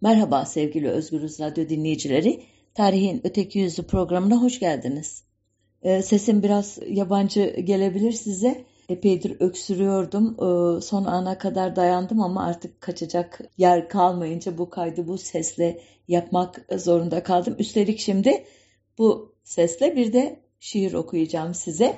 Merhaba sevgili Özgürüz Radyo dinleyicileri. Tarihin Öteki Yüzü programına hoş geldiniz. Ee, sesim biraz yabancı gelebilir size. Epeydir öksürüyordum. Ee, son ana kadar dayandım ama artık kaçacak yer kalmayınca bu kaydı bu sesle yapmak zorunda kaldım. Üstelik şimdi bu sesle bir de şiir okuyacağım size.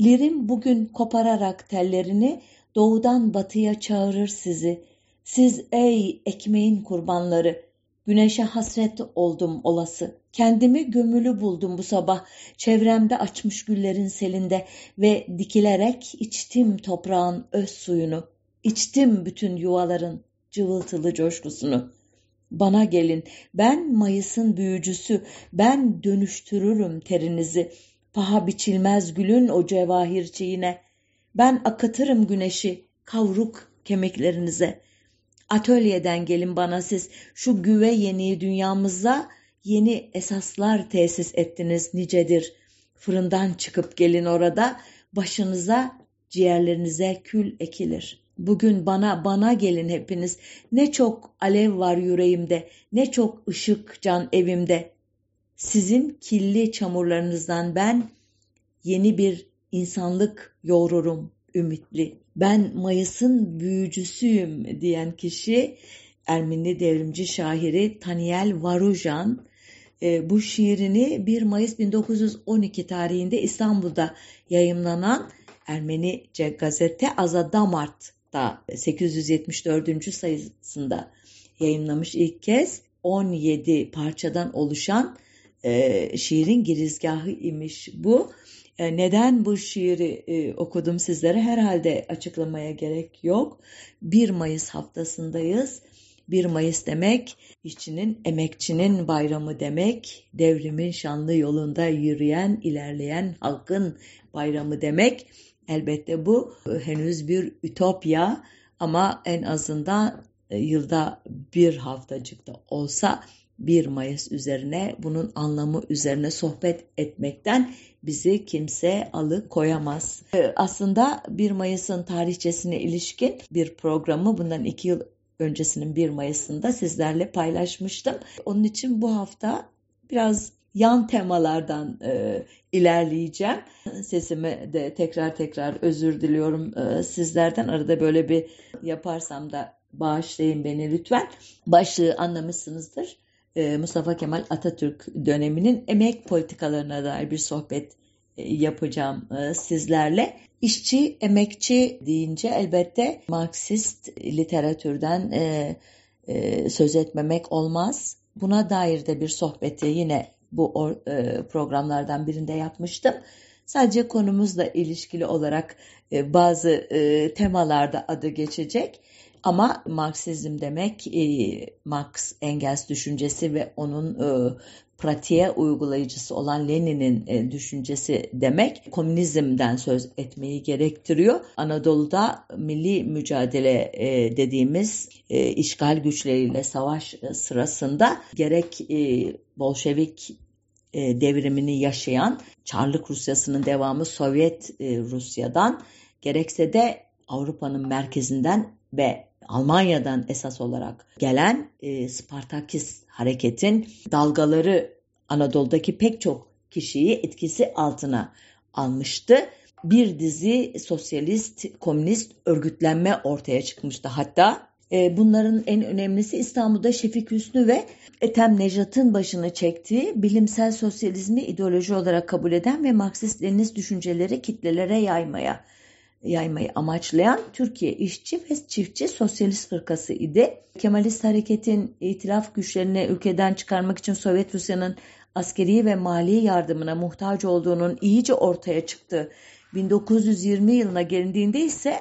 Lirim bugün kopararak tellerini doğudan batıya çağırır sizi. Siz ey ekmeğin kurbanları, güneşe hasret oldum olası. Kendimi gömülü buldum bu sabah, çevremde açmış güllerin selinde ve dikilerek içtim toprağın öz suyunu. İçtim bütün yuvaların cıvıltılı coşkusunu. Bana gelin, ben Mayıs'ın büyücüsü, ben dönüştürürüm terinizi. Paha biçilmez gülün o cevahir çiğine. Ben akıtırım güneşi kavruk kemiklerinize. Atölyeden gelin bana siz şu güve yeni dünyamıza yeni esaslar tesis ettiniz nicedir. Fırından çıkıp gelin orada başınıza ciğerlerinize kül ekilir. Bugün bana bana gelin hepiniz. Ne çok alev var yüreğimde, ne çok ışık can evimde. Sizin kirli çamurlarınızdan ben yeni bir insanlık yoğururum ümitli. Ben Mayıs'ın büyücüsüyüm diyen kişi Ermeni devrimci şairi Taniel Varujan e, bu şiirini 1 Mayıs 1912 tarihinde İstanbul'da yayımlanan Ermenice gazete Azadamart'ta 874. sayısında yayınlamış ilk kez 17 parçadan oluşan e, şiirin girizgahı imiş bu. E, neden bu şiiri e, okudum sizlere herhalde açıklamaya gerek yok. 1 Mayıs haftasındayız. 1 Mayıs demek işçinin, emekçinin bayramı demek, devrimin şanlı yolunda yürüyen, ilerleyen halkın bayramı demek. Elbette bu e, henüz bir ütopya ama en azından yılda bir haftacıkta olsa 1 Mayıs üzerine bunun anlamı üzerine sohbet etmekten bizi kimse alıkoyamaz. Ee, aslında 1 Mayıs'ın tarihçesine ilişkin bir programı bundan 2 yıl öncesinin 1 Mayıs'ında sizlerle paylaşmıştım. Onun için bu hafta biraz yan temalardan e, ilerleyeceğim. Sesimi de tekrar tekrar özür diliyorum e, sizlerden. Arada böyle bir yaparsam da bağışlayın beni lütfen. Başlığı anlamışsınızdır. E, Mustafa Kemal Atatürk döneminin emek politikalarına dair bir sohbet e, yapacağım e, sizlerle. İşçi, emekçi deyince elbette Marksist literatürden söz etmemek olmaz. Buna dair de bir sohbeti yine bu programlardan birinde yapmıştım. Sadece konumuzla ilişkili olarak bazı temalarda adı geçecek. Ama Marksizm demek e, Marx Engels düşüncesi ve onun e, pratiğe uygulayıcısı olan Lenin'in e, düşüncesi demek komünizmden söz etmeyi gerektiriyor. Anadolu'da milli mücadele e, dediğimiz e, işgal güçleriyle savaş e, sırasında gerek e, Bolşevik e, devrimini yaşayan Çarlık Rusyası'nın devamı Sovyet e, Rusya'dan gerekse de Avrupa'nın merkezinden ve Almanya'dan esas olarak gelen e, Spartakist hareketin dalgaları Anadolu'daki pek çok kişiyi etkisi altına almıştı. Bir dizi sosyalist, komünist örgütlenme ortaya çıkmıştı. Hatta e, bunların en önemlisi İstanbul'da Şefik Hüsnü ve Ethem Nejat'ın başını çektiği bilimsel sosyalizmi ideoloji olarak kabul eden ve Marksist-Leninist düşünceleri kitlelere yaymaya yaymayı amaçlayan Türkiye İşçi ve Çiftçi Sosyalist Fırkası idi. Kemalist hareketin itilaf güçlerini ülkeden çıkarmak için Sovyet Rusya'nın askeri ve mali yardımına muhtaç olduğunun iyice ortaya çıktı. 1920 yılına gelindiğinde ise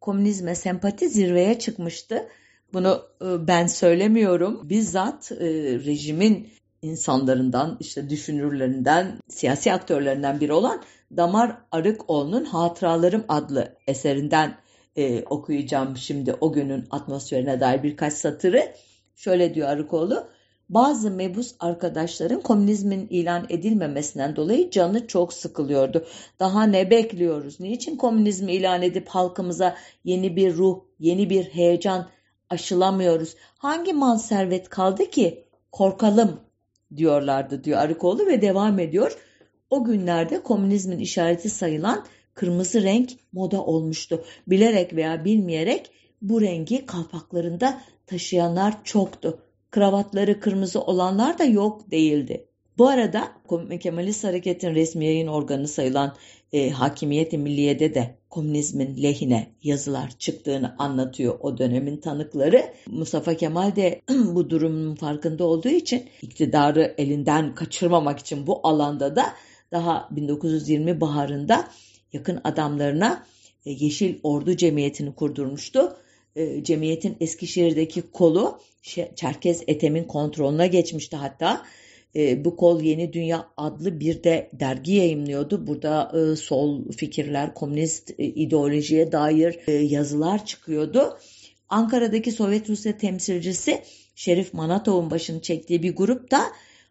komünizme sempati zirveye çıkmıştı. Bunu e, ben söylemiyorum. Bizzat e, rejimin insanlarından, işte düşünürlerinden, siyasi aktörlerinden biri olan Damar Arıkoğlu'nun Hatıralarım adlı eserinden e, okuyacağım şimdi o günün atmosferine dair birkaç satırı. Şöyle diyor Arıkoğlu, bazı mebus arkadaşların komünizmin ilan edilmemesinden dolayı canı çok sıkılıyordu. Daha ne bekliyoruz? Niçin komünizmi ilan edip halkımıza yeni bir ruh, yeni bir heyecan aşılamıyoruz. Hangi mal servet kaldı ki korkalım diyorlardı diyor Arıkoğlu ve devam ediyor. O günlerde komünizmin işareti sayılan kırmızı renk moda olmuştu. Bilerek veya bilmeyerek bu rengi kalpaklarında taşıyanlar çoktu. Kravatları kırmızı olanlar da yok değildi. Bu arada Kemalist Hareket'in resmi yayın organı sayılan e, Hakimiyet-i Milliye'de de komünizmin lehine yazılar çıktığını anlatıyor o dönemin tanıkları. Mustafa Kemal de bu durumun farkında olduğu için iktidarı elinden kaçırmamak için bu alanda da daha 1920 baharında yakın adamlarına e, Yeşil Ordu Cemiyeti'ni kurdurmuştu. E, cemiyetin Eskişehir'deki kolu Çerkez Etem'in kontrolüne geçmişti hatta. E, bu kol Yeni Dünya adlı bir de dergi yayımlıyordu. Burada sol fikirler, komünist ideolojiye dair yazılar çıkıyordu. Ankara'daki Sovyet Rusya temsilcisi Şerif Manatov'un başını çektiği bir grup da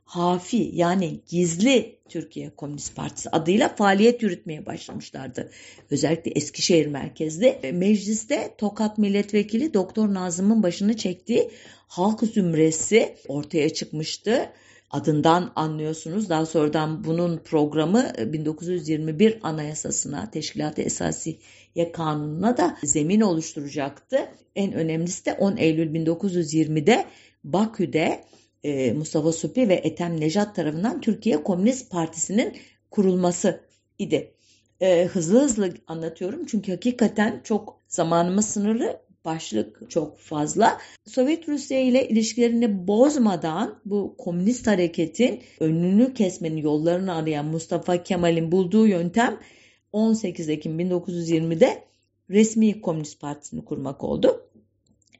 Hafi yani gizli Türkiye Komünist Partisi adıyla faaliyet yürütmeye başlamışlardı. Özellikle Eskişehir merkezli e, mecliste Tokat Milletvekili Doktor Nazım'ın başını çektiği halk zümresi ortaya çıkmıştı adından anlıyorsunuz. Daha sonradan bunun programı 1921 e, Anayasasına, Teşkilat-ı Esasiye Kanunu'na da zemin oluşturacaktı. En önemlisi de 10 Eylül 1920'de Bakü'de e, Mustafa Supi ve Ethem Nejat tarafından Türkiye Komünist Partisi'nin kurulması idi. E, hızlı hızlı anlatıyorum çünkü hakikaten çok zamanımız sınırlı başlık çok fazla. Sovyet Rusya ile ilişkilerini bozmadan bu komünist hareketin önünü kesmenin yollarını arayan Mustafa Kemal'in bulduğu yöntem 18 Ekim 1920'de resmi Komünist Partisi'ni kurmak oldu.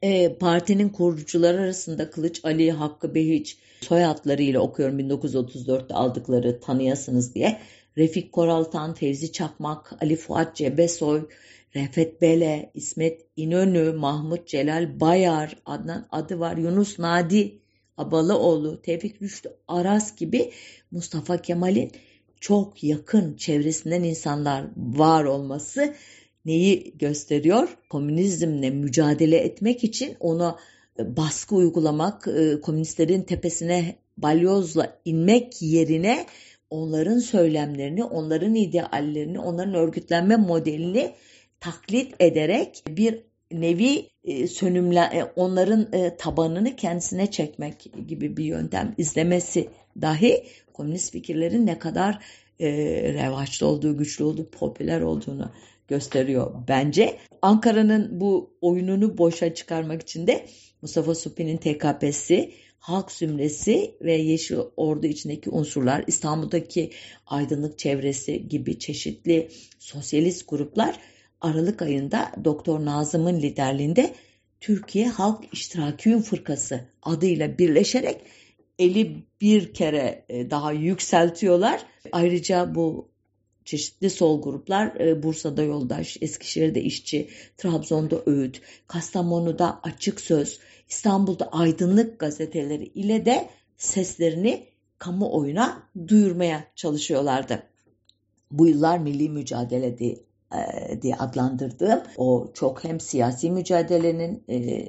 E, partinin kurucuları arasında Kılıç Ali Hakkı Behiç soyadlarıyla okuyorum 1934'te aldıkları tanıyasınız diye. Refik Koraltan, Fevzi Çakmak, Ali Fuat Cebesoy, Refet Bele, İsmet İnönü, Mahmut Celal Bayar, Adnan adı var, Yunus Nadi Abalıoğlu, Tevfik Rüştü Aras gibi Mustafa Kemal'in çok yakın çevresinden insanlar var olması neyi gösteriyor? Komünizmle mücadele etmek için ona e, baskı uygulamak, e, komünistlerin tepesine balyozla inmek yerine onların söylemlerini, onların ideallerini, onların örgütlenme modelini taklit ederek bir nevi e, sönümle onların tabanını kendisine çekmek gibi bir yöntem izlemesi dahi komünist fikirlerin ne kadar revaçlı olduğu, güçlü olduğu, popüler olduğunu gösteriyor bence. Ankara'nın bu oyununu boşa çıkarmak için de Mustafa Supi'nin TKP'si, halk zümresi ve Yeşil Ordu içindeki unsurlar, İstanbul'daki aydınlık çevresi gibi çeşitli sosyalist gruplar Aralık ayında Doktor Nazım'ın liderliğinde Türkiye Halk İştiraki Fırkası adıyla birleşerek eli bir kere e, daha yükseltiyorlar. Ayrıca bu çeşitli sol gruplar e, Bursa'da Yoldaş, Eskişehir'de İşçi, Trabzon'da Öğüt, Kastamonu'da Açık Söz, İstanbul'da Aydınlık gazeteleri ile de seslerini kamuoyuna duyurmaya çalışıyorlardı. Bu yıllar milli mücadele diye, e, diye adlandırdığım o çok hem siyasi mücadelenin e,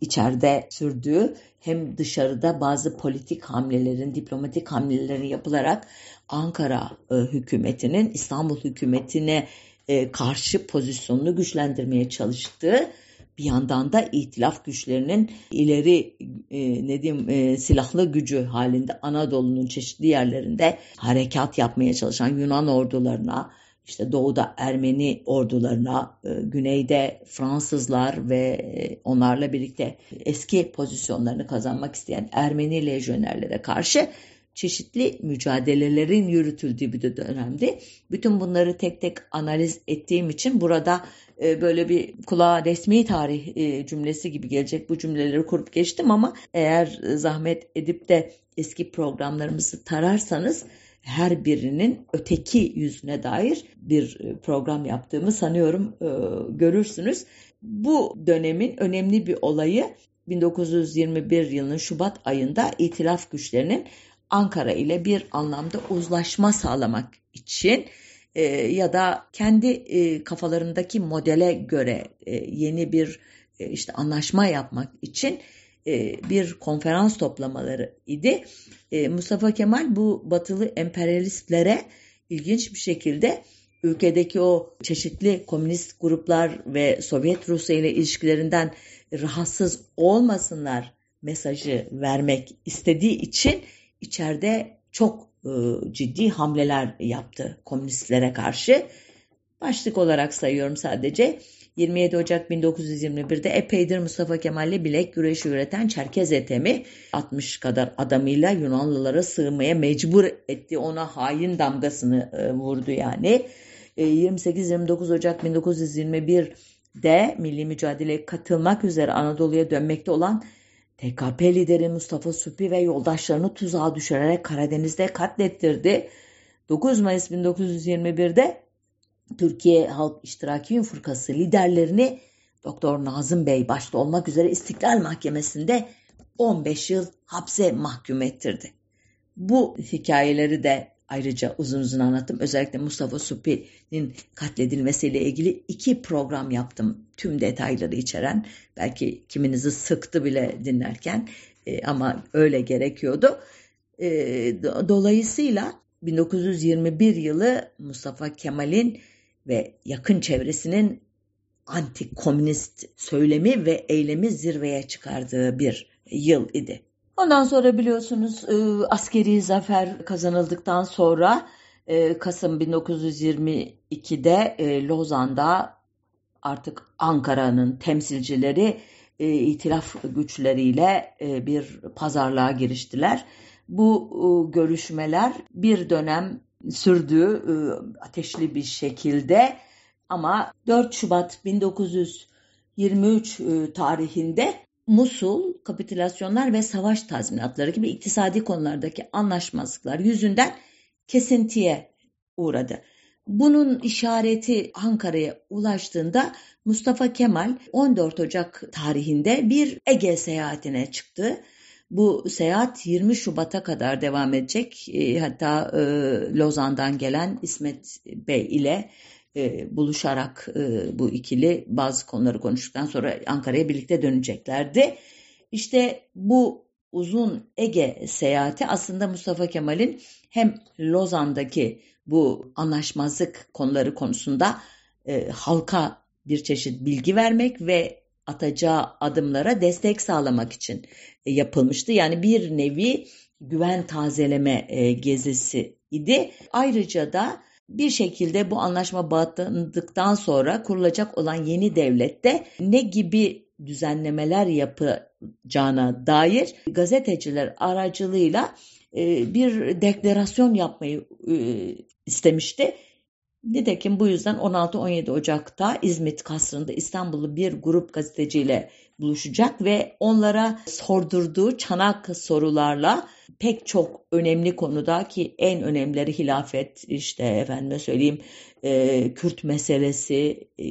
içeride sürdüğü hem dışarıda bazı politik hamlelerin, diplomatik hamlelerin yapılarak Ankara e, hükümetinin İstanbul hükümetine e, karşı pozisyonunu güçlendirmeye çalıştığı bir yandan da itilaf güçlerinin ileri e, ne diyeyim e, silahlı gücü halinde Anadolu'nun çeşitli yerlerinde harekat yapmaya çalışan Yunan ordularına işte doğuda Ermeni ordularına, e, güneyde Fransızlar ve e, onlarla birlikte eski pozisyonlarını kazanmak isteyen Ermeni lejyonerlere karşı çeşitli mücadelelerin yürütüldüğü bir dönemdi. Bütün bunları tek tek analiz ettiğim için burada e, böyle bir kulağa resmi tarih cümlesi gibi gelecek bu cümleleri kurup geçtim ama eğer zahmet edip de eski programlarımızı tararsanız her birinin öteki yüzüne dair bir e, program yaptığımı sanıyorum e, görürsünüz. Bu dönemin önemli bir olayı 1921 yılının Şubat ayında itilaf güçlerinin Ankara ile bir anlamda uzlaşma sağlamak için e, ya da kendi e, kafalarındaki modele göre e, yeni bir e, işte anlaşma yapmak için bir konferans toplamaları idi. E, Mustafa Kemal bu batılı emperyalistlere ilginç bir şekilde ülkedeki o çeşitli komünist gruplar ve Sovyet Rusya ile ilişkilerinden rahatsız olmasınlar mesajı vermek istediği için içeride çok e, ciddi hamleler yaptı komünistlere karşı. Başlık olarak sayıyorum sadece. 27 Ocak 1921'de epeydir Mustafa Kemal'le bilek güreşi üreten Çerkez etemi 60 kadar adamıyla Yunanlılara sığmaya mecbur etti. Ona hain damgasını e, vurdu yani. 28-29 e, Ocak 1921'de milli mücadeleye katılmak üzere Anadolu'ya dönmekte olan TKP lideri Mustafa Supi ve yoldaşlarını tuzağa düşürerek Karadeniz'de katlettirdi. 9 Mayıs 1921'de Türkiye Halk İştiraki Fırkası liderlerini Doktor Nazım Bey başta olmak üzere İstiklal Mahkemesi'nde 15 yıl hapse mahkum ettirdi. Bu hikayeleri de ayrıca uzun uzun anlattım. Özellikle Mustafa Supi'nin katledilmesiyle ilgili iki program yaptım. Tüm detayları içeren. Belki kiminizi sıktı bile dinlerken e, ama öyle gerekiyordu. E, dolayısıyla 1921 yılı Mustafa Kemal'in ve yakın çevresinin anti-komünist söylemi ve eylemi zirveye çıkardığı bir yıl idi. Ondan sonra biliyorsunuz e, askeri zafer kazanıldıktan sonra e, Kasım 1922'de e, Lozan'da artık Ankara'nın temsilcileri itilaf güçleriyle bir pazarlığa giriştiler. Bu görüşmeler bir dönem sürdü ateşli bir şekilde ama 4 Şubat 1923 tarihinde Musul, kapitülasyonlar ve savaş tazminatları gibi iktisadi konulardaki anlaşmazlıklar yüzünden kesintiye uğradı. Bunun işareti Ankara'ya ulaştığında Mustafa Kemal 14 Ocak tarihinde bir Ege seyahatine çıktı. Bu seyahat 20 Şubat'a kadar devam edecek. E, hatta e, Lozan'dan gelen İsmet Bey ile e, buluşarak e, bu ikili bazı konuları konuştuktan sonra Ankara'ya birlikte döneceklerdi. İşte bu uzun Ege seyahati aslında Mustafa Kemal'in hem Lozan'daki bu anlaşmazlık konuları konusunda e, halka bir çeşit bilgi vermek ve atacağı adımlara destek sağlamak için e, yapılmıştı. Yani bir nevi güven tazeleme e, gezisi idi. Ayrıca da bir şekilde bu anlaşma bağlandıktan sonra kurulacak olan yeni devlette ne gibi düzenlemeler yapacağına dair gazeteciler aracılığıyla e, bir deklarasyon yapmayı istemişti. Nitekim bu yüzden 16-17 Ocak'ta İzmit Kasrı'nda İstanbul'lu bir grup gazeteciyle buluşacak ve onlara sordurduğu çanak sorularla pek çok önemli konuda ki en önemlileri hilafet işte efendime söyleyeyim e, Kürt meselesi e,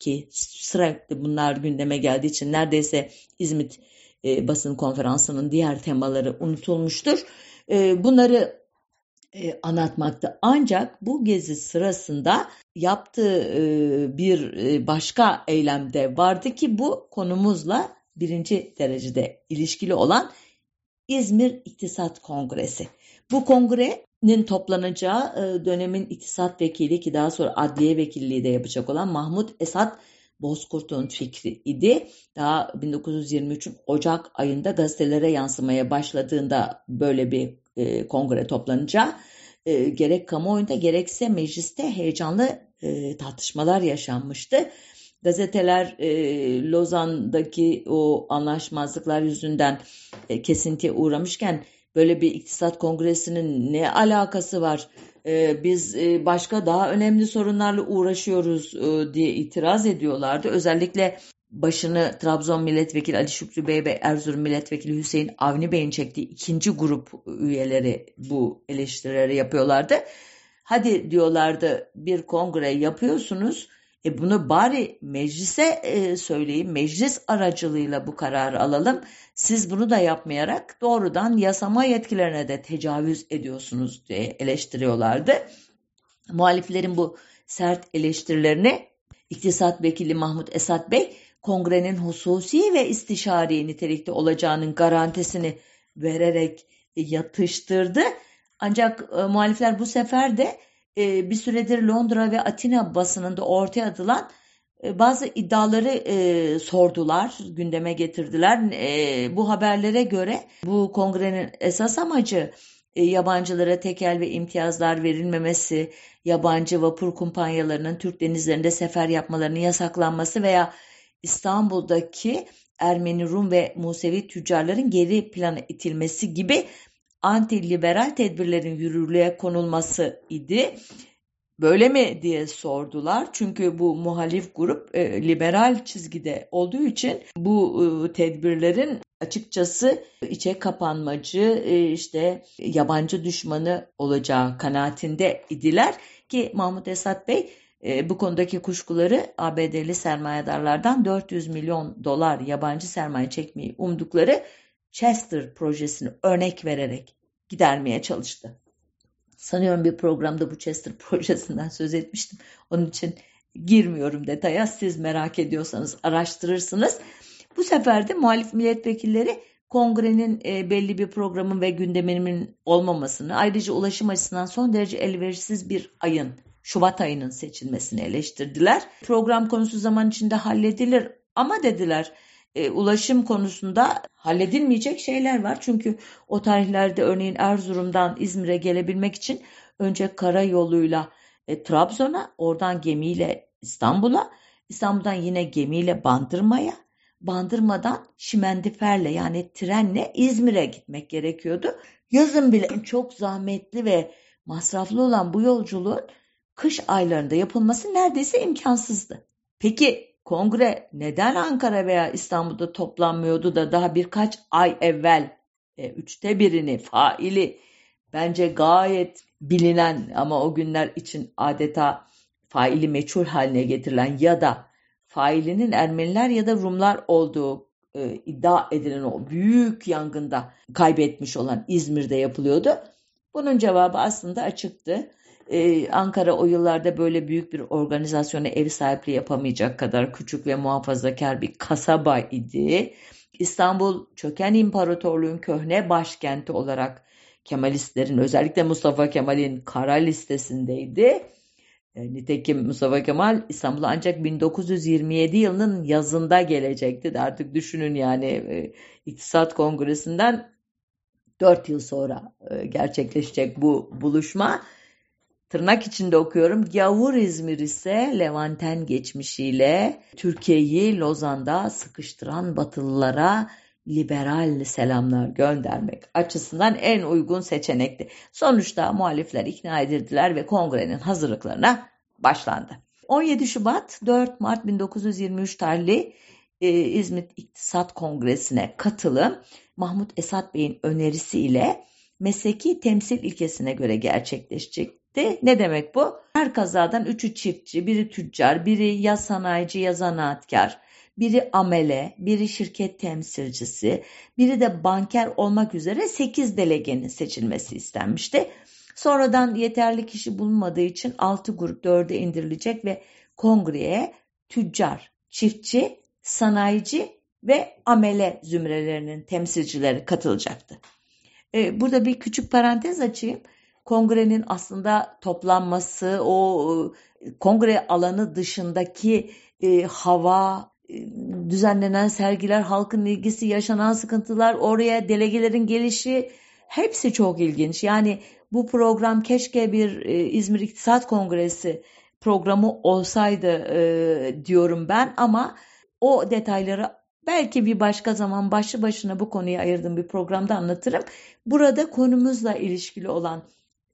ki sürekli bunlar gündeme geldiği için neredeyse İzmit e, basın konferansının diğer temaları unutulmuştur. E, bunları e, anlatmakta. Ancak bu gezi sırasında yaptığı e, bir e, başka eylemde vardı ki bu konumuzla birinci derecede ilişkili olan İzmir İktisat Kongresi. Bu kongrenin toplanacağı e, dönemin iktisat vekili ki daha sonra adliye vekilliği de yapacak olan Mahmut Esat Bozkurt'un fikri idi. Daha 1923'ün Ocak ayında gazetelere yansımaya başladığında böyle bir e, kongre toplanacağı e, gerek kamuoyunda gerekse mecliste heyecanlı e, tartışmalar yaşanmıştı. Gazeteler e, Lozan'daki o anlaşmazlıklar yüzünden e, kesintiye uğramışken böyle bir iktisat kongresinin ne alakası var? E, biz e, başka daha önemli sorunlarla uğraşıyoruz e, diye itiraz ediyorlardı. Özellikle başını Trabzon Milletvekili Ali Şükrü Bey ve Erzurum Milletvekili Hüseyin Avni Bey'in çektiği ikinci grup üyeleri bu eleştirileri yapıyorlardı. Hadi diyorlardı bir kongre yapıyorsunuz e bunu bari meclise e, söyleyin, meclis aracılığıyla bu kararı alalım. Siz bunu da yapmayarak doğrudan yasama yetkilerine de tecavüz ediyorsunuz diye eleştiriyorlardı. Muhaliflerin bu sert eleştirilerini İktisat Vekili Mahmut Esat Bey kongrenin hususi ve istişari nitelikte olacağının garantisini vererek yatıştırdı. Ancak e, muhalifler bu sefer de e, bir süredir Londra ve Atina basınında ortaya atılan e, bazı iddiaları e, sordular, gündeme getirdiler. E, bu haberlere göre bu kongrenin esas amacı e, yabancılara tekel ve imtiyazlar verilmemesi, yabancı vapur kumpanyalarının Türk denizlerinde sefer yapmalarının yasaklanması veya İstanbul'daki Ermeni, Rum ve Musevi tüccarların geri plana itilmesi gibi anti-liberal tedbirlerin yürürlüğe konulması idi. Böyle mi diye sordular. Çünkü bu muhalif grup e, liberal çizgide olduğu için bu e, tedbirlerin açıkçası içe kapanmacı, e, işte yabancı düşmanı olacağı kanaatinde idiler ki Mahmut Esat Bey e, bu konudaki kuşkuları ABD'li sermayedarlardan 400 milyon dolar yabancı sermaye çekmeyi umdukları Chester projesini örnek vererek gidermeye çalıştı. Sanıyorum bir programda bu Chester projesinden söz etmiştim. Onun için girmiyorum detaya. Siz merak ediyorsanız araştırırsınız. Bu sefer de muhalif milletvekilleri kongrenin e, belli bir programın ve gündeminin olmamasını, ayrıca ulaşım açısından son derece elverişsiz bir ayın, Şubat ayının seçilmesini eleştirdiler. Program konusu zaman içinde halledilir ama dediler e, ulaşım konusunda halledilmeyecek şeyler var. Çünkü o tarihlerde örneğin Erzurum'dan İzmir'e gelebilmek için önce karayoluyla e, Trabzon'a, oradan gemiyle İstanbul'a, İstanbul'dan yine gemiyle Bandırma'ya, Bandırma'dan Şimendifer'le yani trenle İzmir'e gitmek gerekiyordu. Yazın bile çok zahmetli ve masraflı olan bu yolculuğun kış aylarında yapılması neredeyse imkansızdı. Peki Kongre neden Ankara veya İstanbul'da toplanmıyordu da daha birkaç ay evvel e, üçte birini faili bence gayet bilinen ama o günler için adeta faili meçhul haline getirilen ya da failinin Ermeniler ya da Rumlar olduğu e, iddia edilen o büyük yangında kaybetmiş olan İzmir'de yapılıyordu. Bunun cevabı aslında açıktı. Ee, Ankara o yıllarda böyle büyük bir organizasyona ev sahipliği yapamayacak kadar küçük ve muhafazakar bir kasaba idi. İstanbul çöken imparatorluğun köhne başkenti olarak Kemalistlerin özellikle Mustafa Kemal'in kara listesindeydi. E, nitekim Mustafa Kemal İstanbul'a ancak 1927 yılının yazında gelecekti. Artık düşünün yani e, İktisat Kongresi'nden 4 yıl sonra e, gerçekleşecek bu buluşma tırnak içinde okuyorum. Gavur İzmir ise Levanten geçmişiyle Türkiye'yi Lozan'da sıkıştıran Batılılara liberal selamlar göndermek açısından en uygun seçenekti. Sonuçta muhalifler ikna edildiler ve kongrenin hazırlıklarına başlandı. 17 Şubat 4 Mart 1923 tarihli e, İzmit İktisat Kongresi'ne katılım Mahmut Esat Bey'in önerisiyle mesleki temsil ilkesine göre gerçekleşecek de ne demek bu? Her kazadan üçü çiftçi, biri tüccar, biri ya sanayici ya zanaatkar, biri amele, biri şirket temsilcisi, biri de banker olmak üzere 8 delegenin seçilmesi istenmişti. Sonradan yeterli kişi bulunmadığı için 6 grup 4'e indirilecek ve kongreye tüccar, çiftçi, sanayici ve amele zümrelerinin temsilcileri katılacaktı. Ee, burada bir küçük parantez açayım kongrenin aslında toplanması, o e, kongre alanı dışındaki e, hava, e, düzenlenen sergiler, halkın ilgisi, yaşanan sıkıntılar, oraya delegelerin gelişi hepsi çok ilginç. Yani bu program keşke bir e, İzmir İktisat Kongresi programı olsaydı e, diyorum ben ama o detayları belki bir başka zaman başlı başına bu konuya ayırdığım bir programda anlatırım. Burada konumuzla ilişkili olan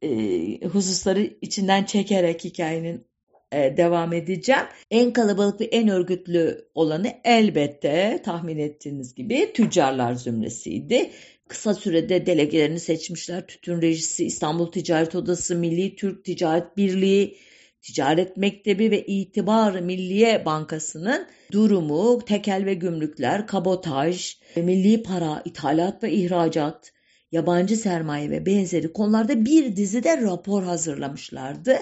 e, hususları içinden çekerek hikayenin e, devam edeceğim. En kalabalık ve en örgütlü olanı elbette tahmin ettiğiniz gibi tüccarlar zümresiydi. Kısa sürede delegelerini seçmişler. Tütün Rejisi, İstanbul Ticaret Odası, Milli Türk Ticaret Birliği, Ticaret Mektebi ve İtibar Milliye Bankası'nın durumu, tekel ve gümrükler, kabotaj, milli para, ithalat ve ihracat, yabancı sermaye ve benzeri konularda bir dizide rapor hazırlamışlardı.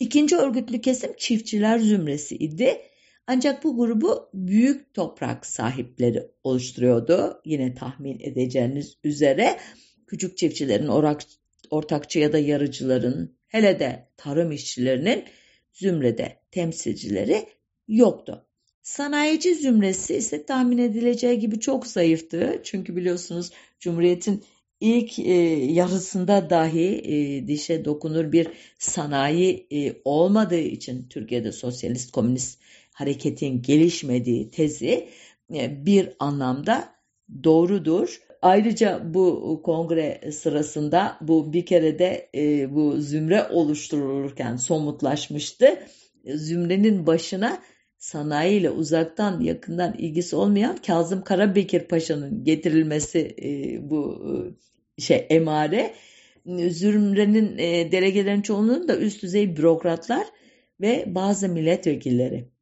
İkinci örgütlü kesim çiftçiler zümresi idi. Ancak bu grubu büyük toprak sahipleri oluşturuyordu. Yine tahmin edeceğiniz üzere küçük çiftçilerin, orak, ortakçı ya da yarıcıların, hele de tarım işçilerinin zümrede temsilcileri yoktu. Sanayici zümresi ise tahmin edileceği gibi çok zayıftı. Çünkü biliyorsunuz Cumhuriyet'in ilk e, yarısında dahi e, dişe dokunur bir sanayi e, olmadığı için Türkiye'de sosyalist komünist hareketin gelişmediği tezi e, bir anlamda doğrudur. Ayrıca bu kongre sırasında bu bir kere de e, bu zümre oluşturulurken somutlaşmıştı. Zümrenin başına sanayi ile uzaktan yakından ilgisi olmayan Kazım Karabekir Paşa'nın getirilmesi e, bu e, şey emare. Zümrenin e, delegelerin çoğunluğunu da üst düzey bürokratlar ve bazı milletvekilleri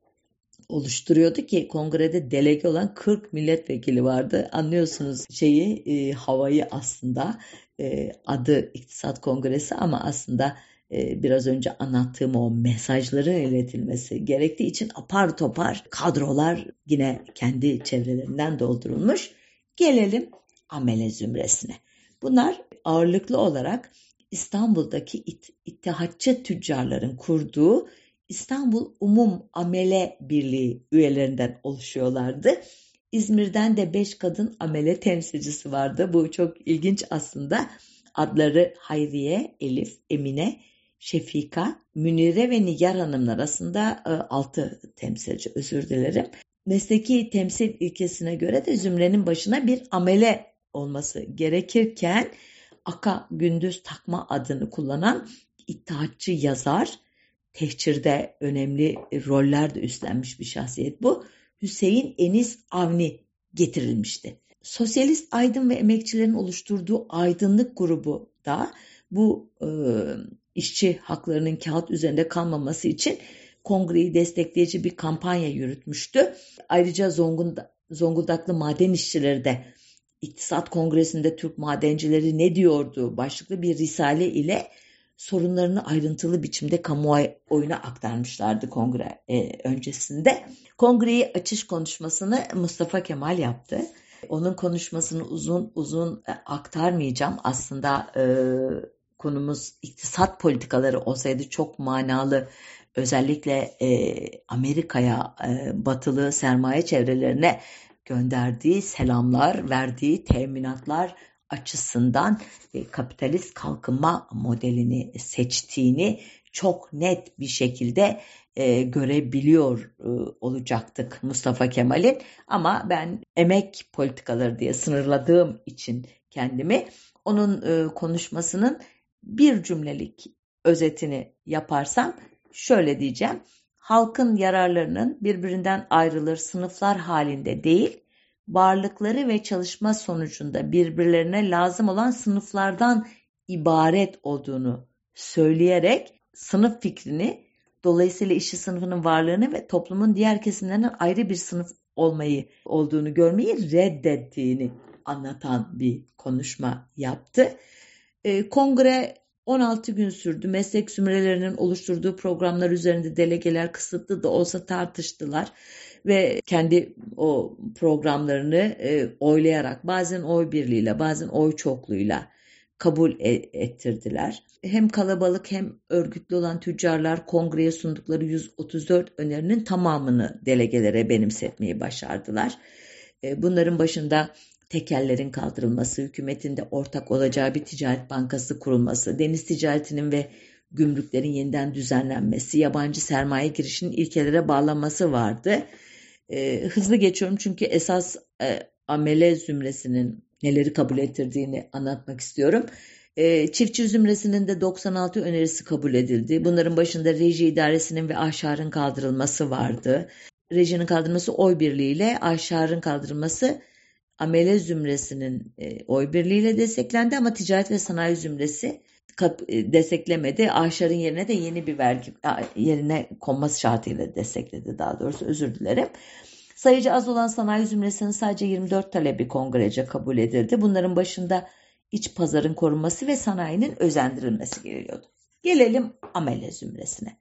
oluşturuyordu ki kongrede delege olan 40 milletvekili vardı. Anlıyorsunuz şeyi e, havayı aslında e, adı İktisat Kongresi ama aslında e, biraz önce anlattığım o mesajların iletilmesi gerektiği için apar topar kadrolar yine kendi çevrelerinden doldurulmuş. Gelelim amele zümresine. Bunlar ağırlıklı olarak İstanbul'daki it, ittihatçı tüccarların kurduğu İstanbul Umum Amele Birliği üyelerinden oluşuyorlardı. İzmir'den de 5 kadın amele temsilcisi vardı. Bu çok ilginç aslında. Adları Hayriye, Elif, Emine, Şefika, Münire ve Nigar Hanımlar arasında 6 e, temsilci özür dilerim. Mesleki temsil ilkesine göre de zümrenin başına bir amele olması gerekirken Aka Gündüz takma adını kullanan İttihatçı yazar tehcirde önemli roller de üstlenmiş bir şahsiyet bu. Hüseyin Enis Avni getirilmişti. Sosyalist aydın ve emekçilerin oluşturduğu aydınlık grubu da bu e, işçi haklarının kağıt üzerinde kalmaması için kongreyi destekleyici bir kampanya yürütmüştü. Ayrıca Zonguldak, Zonguldaklı maden işçileri de İktisat Kongresi'nde Türk madencileri ne diyordu başlıklı bir risale ile sorunlarını ayrıntılı biçimde kamuoyuna aktarmışlardı kongre e, öncesinde. Kongreyi açış konuşmasını Mustafa Kemal yaptı. Onun konuşmasını uzun uzun e, aktarmayacağım. Aslında e, konumuz iktisat politikaları olsaydı çok manalı özellikle e, Amerika'ya e, batılı sermaye çevrelerine gönderdiği selamlar, verdiği teminatlar açısından e, kapitalist kalkınma modelini seçtiğini çok net bir şekilde e, görebiliyor e, olacaktık Mustafa Kemal'in ama ben emek politikaları diye sınırladığım için kendimi onun konuşmasının bir cümlelik özetini yaparsam şöyle diyeceğim. Halkın yararlarının birbirinden ayrılır sınıflar halinde değil, varlıkları ve çalışma sonucunda birbirlerine lazım olan sınıflardan ibaret olduğunu söyleyerek sınıf fikrini dolayısıyla işçi sınıfının varlığını ve toplumun diğer kesimlerinden ayrı bir sınıf olmayı olduğunu görmeyi reddettiğini anlatan bir konuşma yaptı. E, kongre 16 gün sürdü. Meslek zümrelerinin oluşturduğu programlar üzerinde delegeler kısıtlı da olsa tartıştılar ve kendi o programlarını e, oylayarak bazen oy birliğiyle bazen oy çokluğuyla kabul e, ettirdiler. Hem kalabalık hem örgütlü olan tüccarlar kongreye sundukları 134 önerinin tamamını delegelere benimsetmeyi başardılar. E, bunların başında tekellerin kaldırılması, hükümetin de ortak olacağı bir ticaret bankası kurulması, deniz ticaretinin ve gümrüklerin yeniden düzenlenmesi, yabancı sermaye girişinin ilkelere bağlanması vardı. E, hızlı geçiyorum çünkü esas e, amele zümresinin neleri kabul ettirdiğini anlatmak istiyorum. E, çiftçi zümresinin de 96 önerisi kabul edildi. Bunların başında reji idaresinin ve ahşarın kaldırılması vardı. Rejinin kaldırılması oy birliğiyle, ahşarın kaldırılması amele zümresinin e, oy birliğiyle desteklendi ama ticaret ve sanayi zümresi e, desteklemedi. Ahşarın yerine de yeni bir vergi yerine konması şartıyla destekledi daha doğrusu özür dilerim. Sayıcı az olan sanayi zümresinin sadece 24 talebi kongrece kabul edildi. Bunların başında iç pazarın korunması ve sanayinin özendirilmesi geliyordu. Gelelim amele zümresine.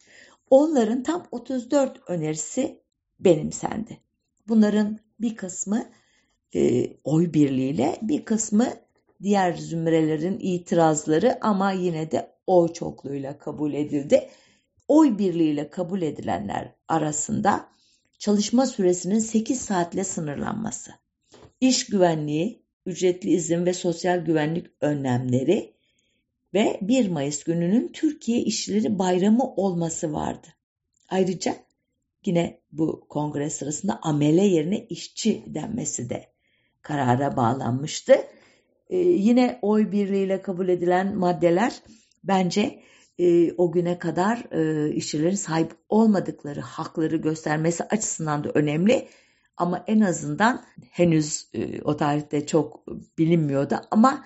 Onların tam 34 önerisi benimsendi. Bunların bir kısmı e, oy birliğiyle bir kısmı diğer zümrelerin itirazları ama yine de oy çokluğuyla kabul edildi. Oy birliğiyle kabul edilenler arasında çalışma süresinin 8 saatle sınırlanması, iş güvenliği, ücretli izin ve sosyal güvenlik önlemleri ve 1 Mayıs gününün Türkiye İşçileri Bayramı olması vardı. Ayrıca yine bu kongre sırasında amele yerine işçi denmesi de karara bağlanmıştı. Ee, yine oy birliğiyle kabul edilen maddeler bence e, o güne kadar e, işçilerin sahip olmadıkları hakları göstermesi açısından da önemli. Ama en azından henüz e, o tarihte çok bilinmiyordu ama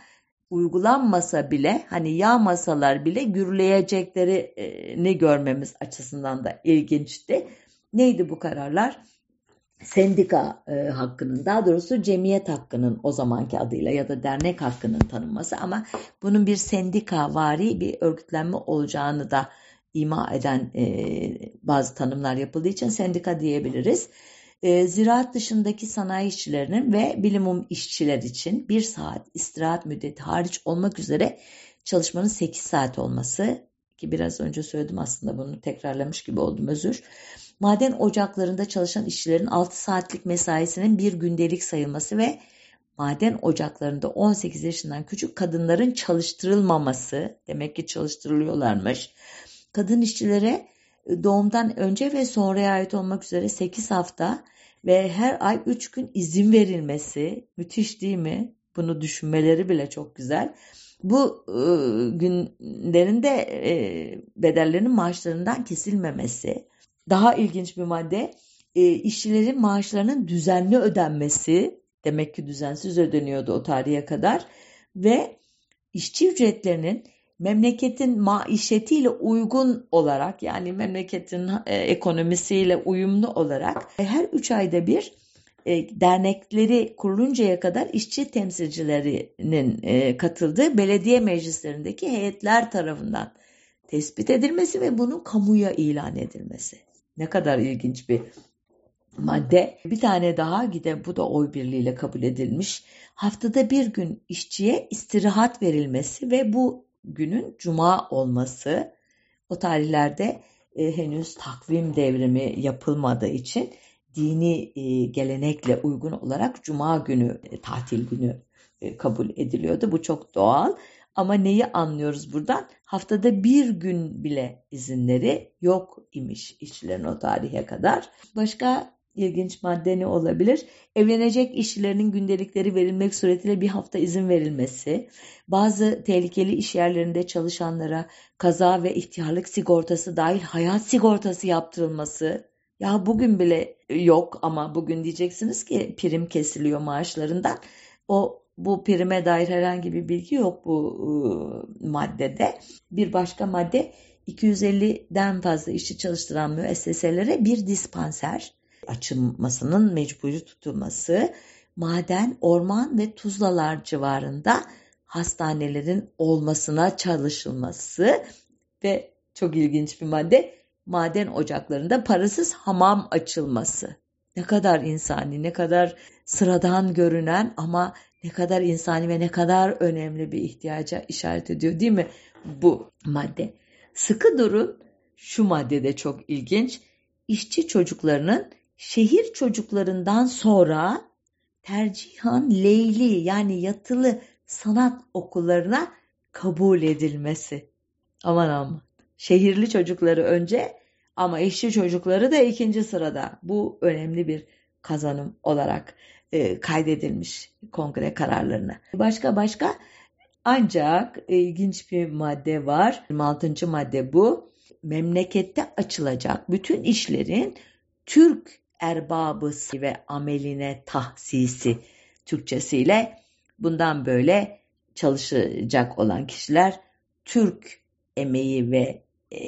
uygulanmasa bile hani yağmasalar bile gürleyeceklerini görmemiz açısından da ilginçti. Neydi bu kararlar? Sendika e, hakkının daha doğrusu cemiyet hakkının o zamanki adıyla ya da dernek hakkının tanınması ama bunun bir sendika vari bir örgütlenme olacağını da ima eden e, bazı tanımlar yapıldığı için sendika diyebiliriz. E, ziraat dışındaki sanayi işçilerinin ve bilimum işçiler için bir saat istirahat müddeti hariç olmak üzere çalışmanın 8 saat olması ki biraz önce söyledim aslında bunu tekrarlamış gibi oldum özür. Maden ocaklarında çalışan işçilerin 6 saatlik mesaisinin bir gündelik sayılması ve maden ocaklarında 18 yaşından küçük kadınların çalıştırılmaması demek ki çalıştırılıyorlarmış. Kadın işçilere doğumdan önce ve sonraya ait olmak üzere 8 hafta ve her ay 3 gün izin verilmesi müthiş değil mi? Bunu düşünmeleri bile çok güzel. Bu e, günlerin de e, bedellerinin maaşlarından kesilmemesi. Daha ilginç bir madde e, işçilerin maaşlarının düzenli ödenmesi. Demek ki düzensiz ödeniyordu o tarihe kadar. Ve işçi ücretlerinin memleketin maişetiyle uygun olarak yani memleketin e, ekonomisiyle uyumlu olarak e, her üç ayda bir e, dernekleri kuruluncaya kadar işçi temsilcilerinin e, katıldığı belediye meclislerindeki heyetler tarafından tespit edilmesi ve bunun kamuya ilan edilmesi. Ne kadar ilginç bir madde. Bir tane daha gide bu da oy birliğiyle kabul edilmiş. Haftada bir gün işçiye istirahat verilmesi ve bu günün cuma olması o tarihlerde e, henüz takvim devrimi yapılmadığı için dini e, gelenekle uygun olarak cuma günü e, tatil günü e, kabul ediliyordu. Bu çok doğal. Ama neyi anlıyoruz buradan? Haftada bir gün bile izinleri yok imiş işçilerin o tarihe kadar. Başka ilginç madde ne olabilir? Evlenecek işçilerinin gündelikleri verilmek suretiyle bir hafta izin verilmesi, bazı tehlikeli iş yerlerinde çalışanlara kaza ve ihtiyarlık sigortası dahil hayat sigortası yaptırılması. Ya bugün bile yok ama bugün diyeceksiniz ki prim kesiliyor maaşlarından. O bu prime dair herhangi bir bilgi yok bu e, maddede. Bir başka madde 250'den fazla işçi çalıştıran müesseselere bir dispanser açılmasının mecburi tutulması, maden, orman ve tuzlalar civarında hastanelerin olmasına çalışılması ve çok ilginç bir madde maden ocaklarında parasız hamam açılması. Ne kadar insani, ne kadar sıradan görünen ama ne kadar insani ve ne kadar önemli bir ihtiyaca işaret ediyor değil mi bu madde? Sıkı durun şu maddede çok ilginç. İşçi çocuklarının şehir çocuklarından sonra tercihan leyli yani yatılı sanat okullarına kabul edilmesi. Aman aman. Şehirli çocukları önce ama işçi çocukları da ikinci sırada. Bu önemli bir kazanım olarak e, kaydedilmiş kongre kararlarına. Başka başka ancak ilginç bir madde var. 26. madde bu. Memlekette açılacak bütün işlerin Türk erbabısı ve ameline tahsisi Türkçesiyle bundan böyle çalışacak olan kişiler Türk emeği ve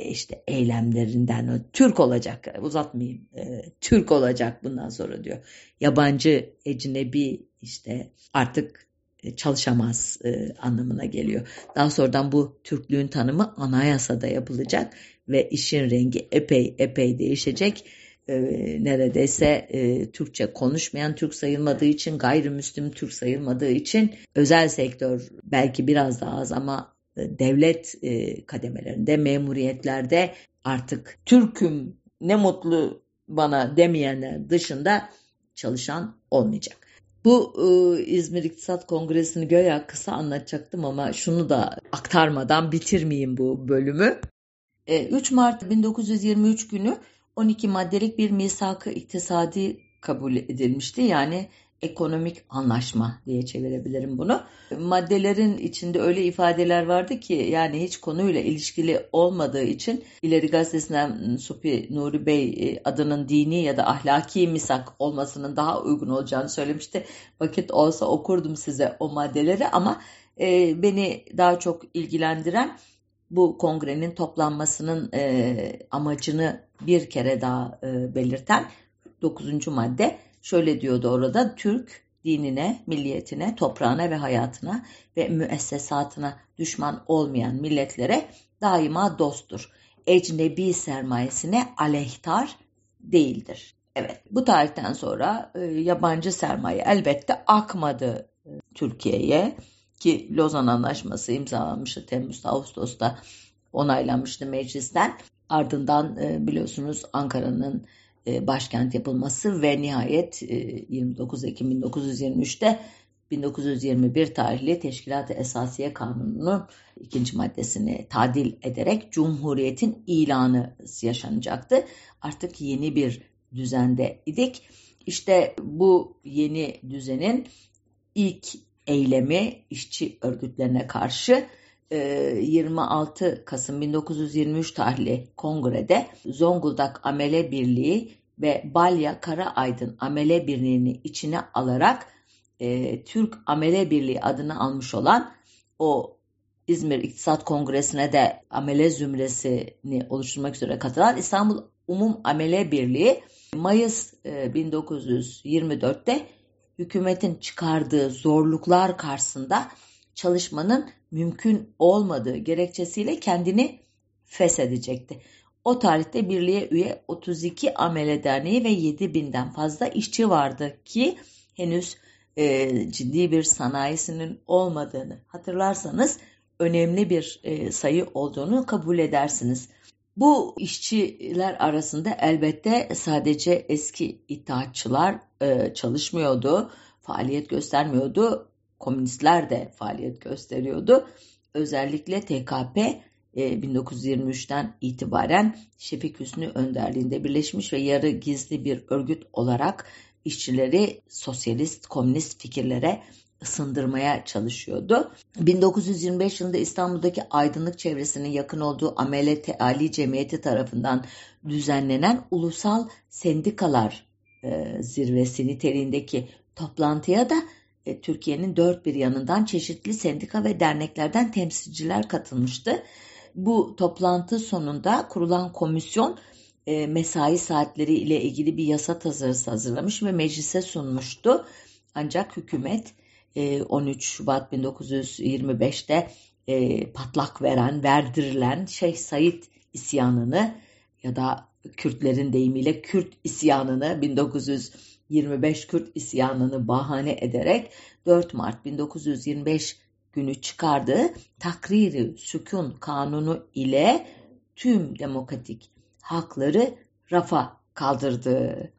işte eylemlerinden Türk olacak uzatmayayım e, Türk olacak bundan sonra diyor yabancı ecnebi işte artık e, çalışamaz e, anlamına geliyor. Daha sonradan bu Türklüğün tanımı anayasada yapılacak ve işin rengi epey epey değişecek. e, neredeyse e, Türkçe konuşmayan Türk sayılmadığı için gayrimüslim Türk sayılmadığı için özel sektör belki biraz daha az ama e, devlet e, kademelerinde memuriyetlerde artık Türk'üm ne mutlu bana demeyenler dışında çalışan olmayacak. Bu e, İzmir İktisat Kongresi'ni göya kısa anlatacaktım ama şunu da aktarmadan bitirmeyeyim bu bölümü. E, 3 Mart 1923 günü 12 maddelik bir misak-ı iktisadi kabul edilmişti. Yani ekonomik anlaşma diye çevirebilirim bunu. Maddelerin içinde öyle ifadeler vardı ki yani hiç konuyla ilişkili olmadığı için ileri gazetesinden Supi Nuri Bey e, adının dini ya da ahlaki misak olmasının daha uygun olacağını söylemişti. Vakit olsa okurdum size o maddeleri ama e, beni daha çok ilgilendiren bu kongrenin toplanmasının e, amacını bir kere daha belirten 9. madde şöyle diyordu orada Türk dinine, milliyetine, toprağına ve hayatına ve müessesatına düşman olmayan milletlere daima dosttur. Ecnebi sermayesine aleyhtar değildir. Evet bu tarihten sonra e, yabancı sermaye elbette akmadı e, Türkiye'ye ki Lozan Anlaşması imzalanmıştı Temmuz Ağustos'ta onaylanmıştı meclisten. Ardından e, biliyorsunuz Ankara'nın başkent yapılması ve nihayet 29 e, Ekim 1923'te 1921 tarihli Teşkilat-ı Esasiye Kanunu'nun ikinci maddesini tadil ederek Cumhuriyet'in ilanı yaşanacaktı. Artık yeni bir düzende idik. İşte bu yeni düzenin ilk eylemi işçi örgütlerine karşı 26 e, Kasım 1923 tarihli kongrede Zonguldak Amele Birliği ve Balya Kara Aydın Amele Birliği'ni içine alarak e, Türk Amele Birliği adını almış olan o İzmir İktisat Kongresi'ne de amele zümresini oluşturmak üzere katılan İstanbul Umum Amele Birliği Mayıs e, 1924'te hükümetin çıkardığı zorluklar karşısında çalışmanın mümkün olmadığı gerekçesiyle kendini feshedecekti. O tarihte birliğe üye 32 amele derneği ve 7 binden fazla işçi vardı ki henüz e, ciddi bir sanayisinin olmadığını hatırlarsanız önemli bir e, sayı olduğunu kabul edersiniz. Bu işçiler arasında elbette sadece eski itaatçılar e, çalışmıyordu, faaliyet göstermiyordu komünistler de faaliyet gösteriyordu. Özellikle TKP 1923'ten e, itibaren Şefik Hüsnü önderliğinde birleşmiş ve yarı gizli bir örgüt olarak işçileri sosyalist, komünist fikirlere ısındırmaya çalışıyordu. 1925 yılında İstanbul'daki aydınlık çevresinin yakın olduğu Amele Teali Cemiyeti tarafından düzenlenen Ulusal Sendikalar e, Zirvesi niteliğindeki toplantıya da e, Türkiye'nin dört bir yanından çeşitli sendika ve derneklerden temsilciler katılmıştı. Bu toplantı sonunda kurulan komisyon e, mesai saatleri ile ilgili bir yasa tasarısı hazırlamış ve meclise sunmuştu. Ancak hükümet 13 e, Şubat 1925'te patlak veren, verdirilen Şeyh Said isyanını ya da Kürtlerin deyimiyle Kürt isyanını 1925 25 Kürt isyanını bahane ederek 4 Mart 1925 günü çıkardığı Takriri Sükun Kanunu ile tüm demokratik hakları rafa kaldırdı.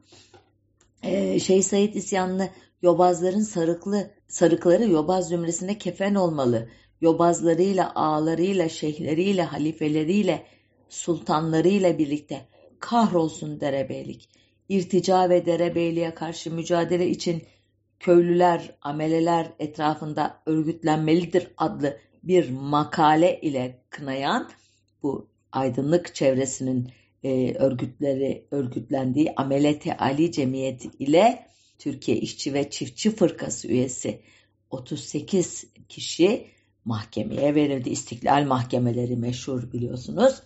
Ee, Şeyh Said isyanını yobazların sarıklı sarıkları yobaz zümresine kefen olmalı. Yobazlarıyla, ağalarıyla, şeyhleriyle, halifeleriyle, sultanlarıyla birlikte kahrolsun derebeylik irtica ve derebeyliğe karşı mücadele için köylüler, ameleler etrafında örgütlenmelidir adlı bir makale ile kınayan bu aydınlık çevresinin e, örgütleri örgütlendiği Amelete Ali Cemiyeti ile Türkiye İşçi ve Çiftçi Fırkası üyesi 38 kişi mahkemeye verildi. İstiklal mahkemeleri meşhur biliyorsunuz.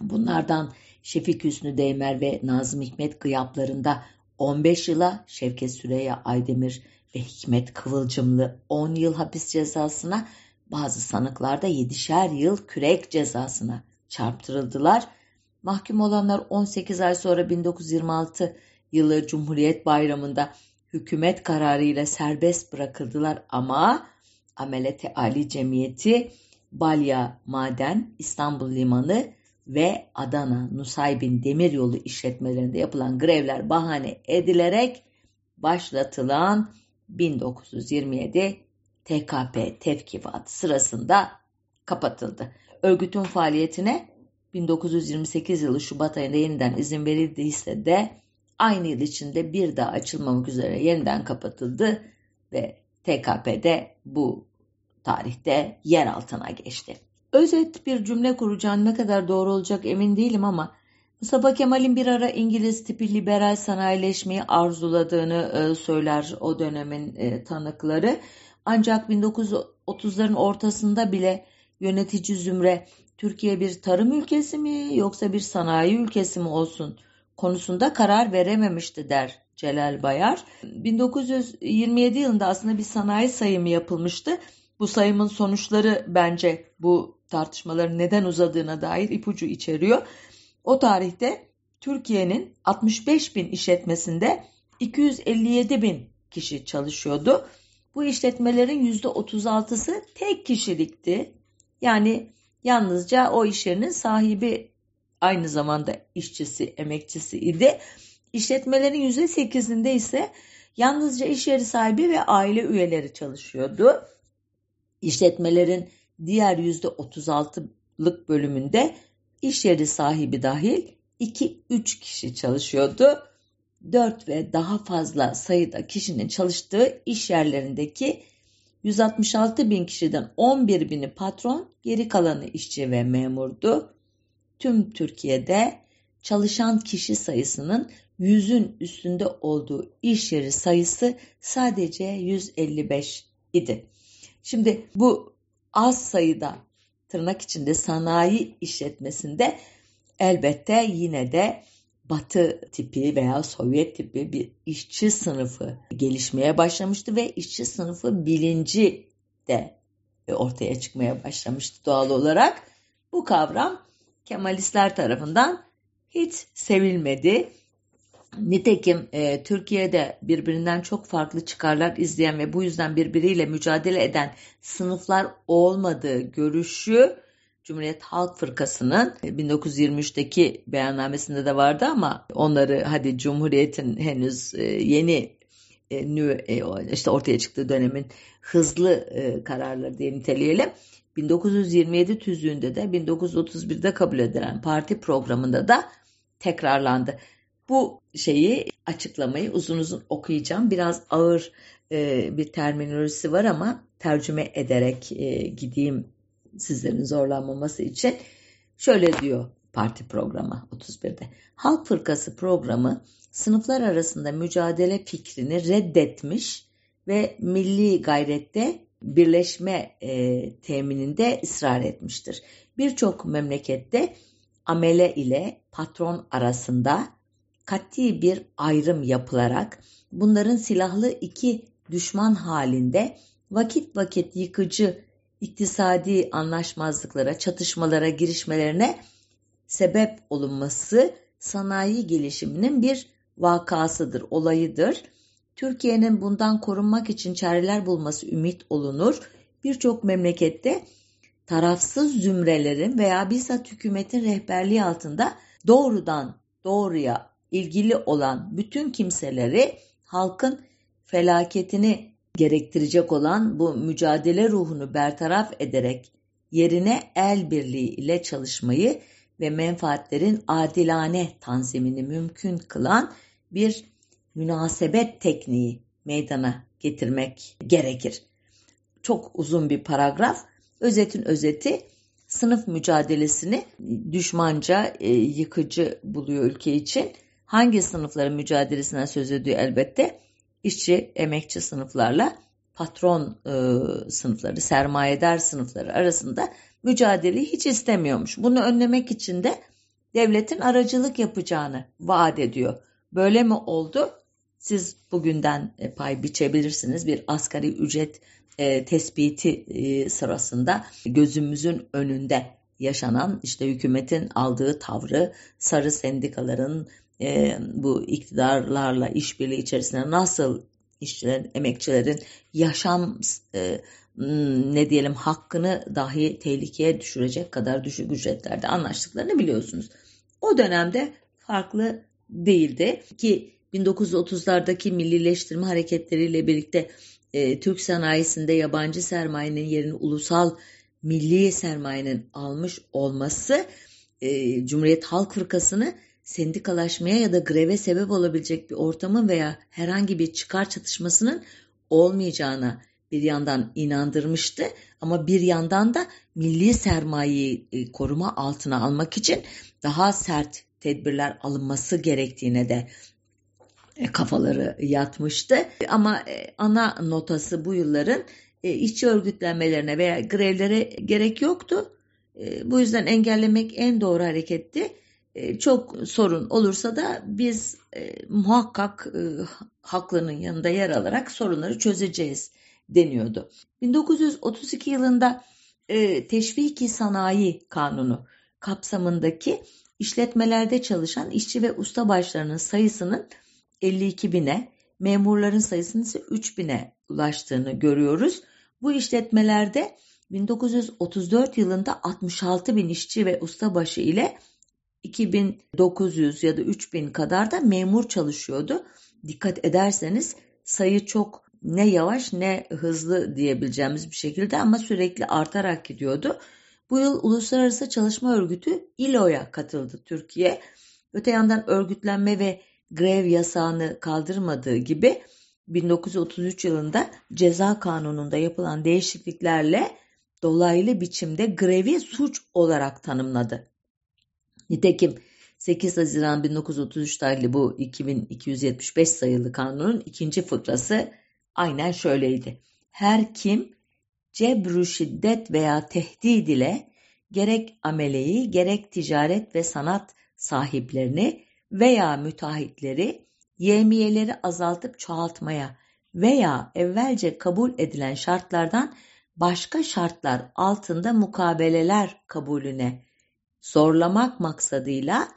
Bunlardan Şefik Hüsnü Değmer ve Nazım Hikmet gıyaplarında 15 yıla, Şevket Süreyya Aydemir ve Hikmet Kıvılcımlı 10 yıl hapis cezasına, bazı sanıklarda 7'şer yıl kürek cezasına çarptırıldılar. Mahkum olanlar 18 ay sonra 1926 yılı Cumhuriyet Bayramı'nda hükümet kararıyla serbest bırakıldılar ama Amelete Ali Cemiyeti, Balya Maden, İstanbul Limanı ve Adana Nusaybin Demiryolu işletmelerinde yapılan grevler bahane edilerek başlatılan 1927 TKP tevkifatı sırasında kapatıldı. Örgütün faaliyetine 1928 yılı Şubat ayında yeniden izin verildiyse de aynı yıl içinde bir daha açılmamak üzere yeniden kapatıldı ve TKP'de bu tarihte yer altına geçti. Özet bir cümle kuracağım ne kadar doğru olacak emin değilim ama Mustafa Kemal'in bir ara İngiliz tipi liberal sanayileşmeyi arzuladığını e, söyler o dönemin e, tanıkları. Ancak 1930'ların ortasında bile yönetici zümre Türkiye bir tarım ülkesi mi yoksa bir sanayi ülkesi mi olsun konusunda karar verememişti der Celal Bayar. 1927 yılında aslında bir sanayi sayımı yapılmıştı. Bu sayımın sonuçları bence bu tartışmaların neden uzadığına dair ipucu içeriyor. O tarihte Türkiye'nin 65 bin işletmesinde 257 bin kişi çalışıyordu. Bu işletmelerin %36'sı tek kişilikti. Yani yalnızca o iş yerinin sahibi aynı zamanda işçisi, emekçisi idi. İşletmelerin %8'inde ise yalnızca iş yeri sahibi ve aile üyeleri çalışıyordu. İşletmelerin diğer %36'lık bölümünde iş yeri sahibi dahil 2-3 kişi çalışıyordu. 4 ve daha fazla sayıda kişinin çalıştığı iş yerlerindeki 166 bin kişiden 11 bini patron, geri kalanı işçi ve memurdu. Tüm Türkiye'de çalışan kişi sayısının yüzün üstünde olduğu iş yeri sayısı sadece 155 idi. Şimdi bu az sayıda tırnak içinde sanayi işletmesinde elbette yine de Batı tipi veya Sovyet tipi bir işçi sınıfı gelişmeye başlamıştı ve işçi sınıfı bilinci de ortaya çıkmaya başlamıştı doğal olarak. Bu kavram Kemalistler tarafından hiç sevilmedi. Nitekim e, Türkiye'de birbirinden çok farklı çıkarlar izleyen ve bu yüzden birbiriyle mücadele eden sınıflar olmadığı görüşü Cumhuriyet Halk Fırkası'nın 1923'teki e, beyannamesinde de vardı ama onları hadi Cumhuriyet'in henüz e, yeni e, işte ortaya çıktığı dönemin hızlı kararları diye niteleyelim. 1927 tüzüğünde de 1931'de kabul edilen parti programında da tekrarlandı. Bu şeyi açıklamayı uzun uzun okuyacağım. Biraz ağır bir terminolojisi var ama tercüme ederek gideyim sizlerin zorlanmaması için şöyle diyor parti programı 31'de. Halk Fırkası programı sınıflar arasında mücadele fikrini reddetmiş ve milli gayrette birleşme e, temininde ısrar etmiştir. Birçok memlekette amele ile patron arasında kat'i bir ayrım yapılarak bunların silahlı iki düşman halinde vakit vakit yıkıcı iktisadi anlaşmazlıklara, çatışmalara girişmelerine sebep olunması sanayi gelişiminin bir vakasıdır, olayıdır. Türkiye'nin bundan korunmak için çareler bulması ümit olunur. Birçok memlekette tarafsız zümrelerin veya bizzat hükümetin rehberliği altında doğrudan doğruya ilgili olan bütün kimseleri halkın felaketini gerektirecek olan bu mücadele ruhunu bertaraf ederek yerine el birliği ile çalışmayı ve menfaatlerin adilane tanzimini mümkün kılan bir münasebet tekniği meydana getirmek gerekir. Çok uzun bir paragraf. Özetin özeti sınıf mücadelesini düşmanca, e, yıkıcı buluyor ülke için. Hangi sınıfların mücadelesinden söz ediyor elbette? işçi, emekçi sınıflarla patron e, sınıfları, sermayedar sınıfları arasında mücadeleyi hiç istemiyormuş. Bunu önlemek için de devletin aracılık yapacağını vaat ediyor. Böyle mi oldu? Siz bugünden e, pay biçebilirsiniz. Bir asgari ücret e, tespiti e, sırasında gözümüzün önünde yaşanan işte hükümetin aldığı tavrı, sarı sendikaların e, bu iktidarlarla işbirliği içerisinde nasıl işçilerin, emekçilerin yaşam e, ne diyelim hakkını dahi tehlikeye düşürecek kadar düşük ücretlerde anlaştıklarını biliyorsunuz. O dönemde farklı değildi ki 1930'lardaki millileştirme hareketleriyle birlikte e, Türk sanayisinde yabancı sermayenin yerini ulusal milli sermayenin almış olması e, Cumhuriyet Halk Fırkası'nı sendikalaşmaya ya da greve sebep olabilecek bir ortamın veya herhangi bir çıkar çatışmasının olmayacağına bir yandan inandırmıştı ama bir yandan da milli sermayeyi e, koruma altına almak için daha sert tedbirler alınması gerektiğine de e, kafaları yatmıştı. Ama e, ana notası bu yılların işçi örgütlenmelerine veya grevlere gerek yoktu. Bu yüzden engellemek en doğru hareketti. Çok sorun olursa da biz muhakkak haklarının yanında yer alarak sorunları çözeceğiz deniyordu. 1932 yılında e, Teşviki Sanayi Kanunu kapsamındaki işletmelerde çalışan işçi ve usta başlarının sayısının 52 bine, memurların sayısının ise 3 bine ulaştığını görüyoruz. Bu işletmelerde 1934 yılında 66 bin işçi ve ustabaşı ile 2900 ya da 3000 kadar da memur çalışıyordu. Dikkat ederseniz sayı çok ne yavaş ne hızlı diyebileceğimiz bir şekilde ama sürekli artarak gidiyordu. Bu yıl Uluslararası Çalışma Örgütü ILO'ya katıldı Türkiye. Öte yandan örgütlenme ve grev yasağını kaldırmadığı gibi 1933 yılında ceza kanununda yapılan değişikliklerle dolaylı biçimde grevi suç olarak tanımladı. Nitekim 8 Haziran 1933 tarihli bu 2275 sayılı kanunun ikinci fıkrası aynen şöyleydi. Her kim cebru şiddet veya tehdit ile gerek ameleyi gerek ticaret ve sanat sahiplerini veya müteahhitleri yemiyeleri azaltıp çoğaltmaya veya evvelce kabul edilen şartlardan başka şartlar altında mukabeleler kabulüne zorlamak maksadıyla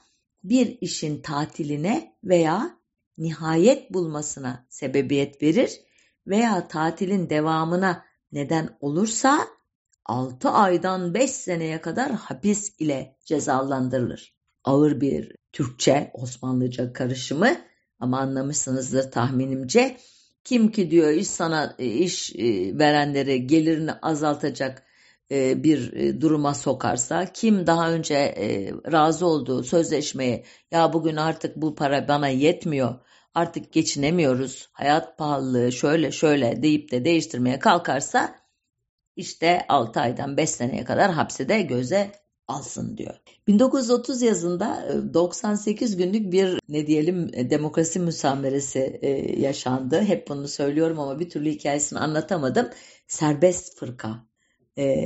bir işin tatiline veya nihayet bulmasına sebebiyet verir veya tatilin devamına neden olursa 6 aydan 5 seneye kadar hapis ile cezalandırılır. Ağır bir Türkçe Osmanlıca karışımı ama anlamışsınızdır tahminimce. Kim ki diyor iş sana iş e, verenleri gelirini azaltacak bir e, duruma sokarsa kim daha önce razı olduğu sözleşmeye ya bugün artık bu para bana yetmiyor artık geçinemiyoruz, hayat pahalılığı şöyle şöyle deyip de değiştirmeye kalkarsa işte 6 aydan 5 seneye kadar hapsede göze alsın diyor. 1930 yazında 98 e, günlük bir ne diyelim e, demokrasi müsameresi e, yaşandı. Hep bunu söylüyorum ama bir türlü hikayesini anlatamadım. Serbest fırka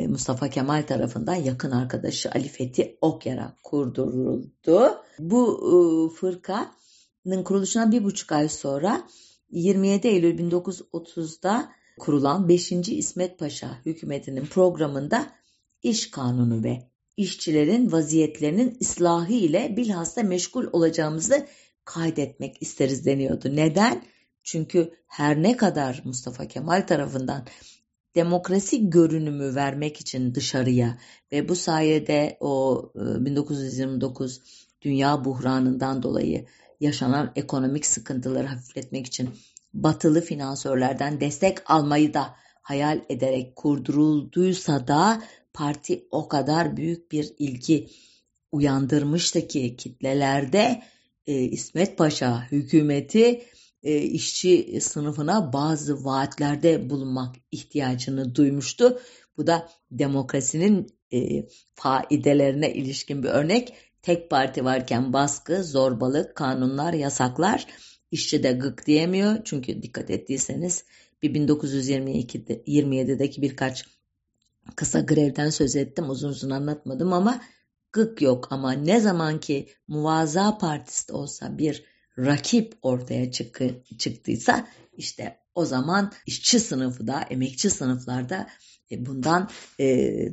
Mustafa Kemal tarafından yakın arkadaşı Ali Fethi Okyar'a kurduruldu. Bu fırka kuruluşuna bir buçuk ay sonra 27 Eylül 1930'da kurulan 5. İsmet Paşa hükümetinin programında iş kanunu ve işçilerin vaziyetlerinin ıslahı ile bilhassa meşgul olacağımızı kaydetmek isteriz deniyordu. Neden? Çünkü her ne kadar Mustafa Kemal tarafından demokrasi görünümü vermek için dışarıya ve bu sayede o 1929 e, dünya buhranından dolayı yaşanan ekonomik sıkıntıları hafifletmek için batılı finansörlerden destek almayı da hayal ederek kurdurulduysa da parti o kadar büyük bir ilgi uyandırmıştı ki kitlelerde e, İsmet Paşa hükümeti e, işçi sınıfına bazı vaatlerde bulunmak ihtiyacını duymuştu. Bu da demokrasinin e, faidelerine ilişkin bir örnek. Tek parti varken baskı, zorbalık, kanunlar, yasaklar işçi de gık diyemiyor. Çünkü dikkat ettiyseniz bir 1922'de 27'deki birkaç kısa grevden söz ettim. Uzun uzun anlatmadım ama gık yok ama ne zaman ki muvaza partisi olsa bir rakip ortaya çıkı, çıktıysa işte o zaman işçi sınıfı da emekçi sınıflarda e, bundan e,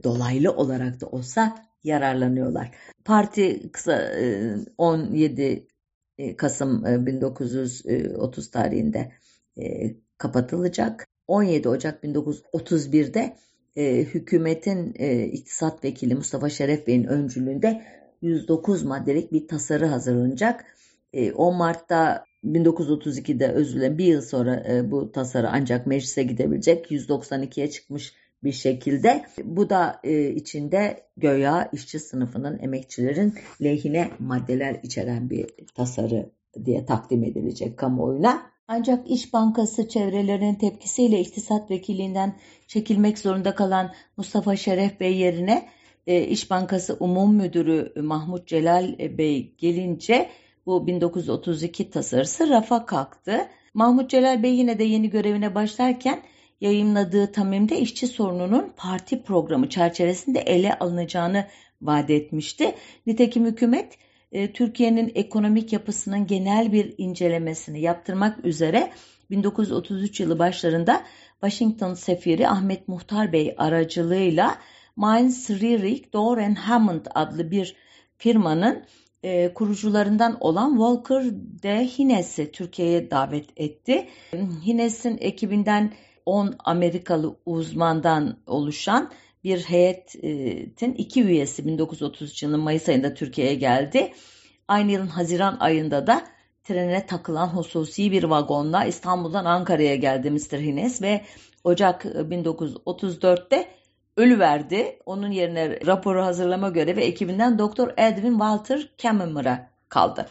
dolaylı olarak da olsa yararlanıyorlar. Parti kısa 17 Kasım 1930 tarihinde kapatılacak. 17 Ocak 1931'de hükümetin iktisat vekili Mustafa Şeref Bey'in öncülüğünde 109 maddelik bir tasarı hazırlanacak. 10 Mart'ta 1932'de özür dilerim bir yıl sonra bu tasarı ancak meclise gidebilecek 192'ye çıkmış bir şekilde. Bu da e, içinde göya işçi sınıfının, emekçilerin lehine maddeler içeren bir tasarı diye takdim edilecek kamuoyuna. Ancak İş Bankası çevrelerinin tepkisiyle iktisat vekilinden çekilmek zorunda kalan Mustafa Şeref Bey yerine e, İş Bankası Umum Müdürü Mahmut Celal Bey gelince bu 1932 tasarısı rafa kalktı. Mahmut Celal Bey yine de yeni görevine başlarken yayımladığı Tamim'de işçi sorununun parti programı çerçevesinde ele alınacağını vaat etmişti. Nitekim hükümet e, Türkiye'nin ekonomik yapısının genel bir incelemesini yaptırmak üzere 1933 yılı başlarında Washington sefiri Ahmet Muhtar Bey aracılığıyla Mainz Rierig Door Hammond adlı bir firmanın e, kurucularından olan Walker de Hines'i Türkiye'ye davet etti. Hines'in ekibinden 10 Amerikalı uzmandan oluşan bir heyetin iki üyesi 1933 yılının Mayıs ayında Türkiye'ye geldi. Aynı yılın Haziran ayında da trene takılan hususi bir vagonla İstanbul'dan Ankara'ya geldi Mr. Hines ve Ocak 1934'te ölü verdi. Onun yerine raporu hazırlama görevi ekibinden Doktor Edwin Walter Kammerer'a kaldı.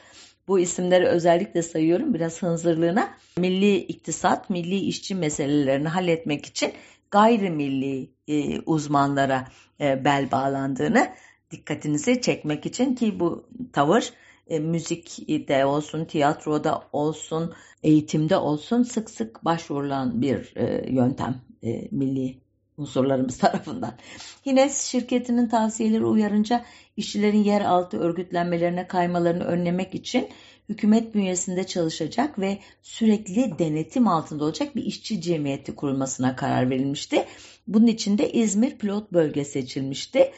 Bu isimleri özellikle sayıyorum biraz hınzırlığına. Milli iktisat, milli işçi meselelerini halletmek için gayrimilli e, uzmanlara e, bel bağlandığını dikkatinizi çekmek için ki bu tavır e, müzikte olsun, tiyatroda olsun, eğitimde olsun sık sık başvurulan bir e, yöntem e, milli unsurlarımız tarafından. Hines şirketinin tavsiyeleri uyarınca işçilerin yer altı örgütlenmelerine kaymalarını önlemek için hükümet bünyesinde çalışacak ve sürekli denetim altında olacak bir işçi cemiyeti kurulmasına karar verilmişti. Bunun için de İzmir pilot bölge seçilmişti.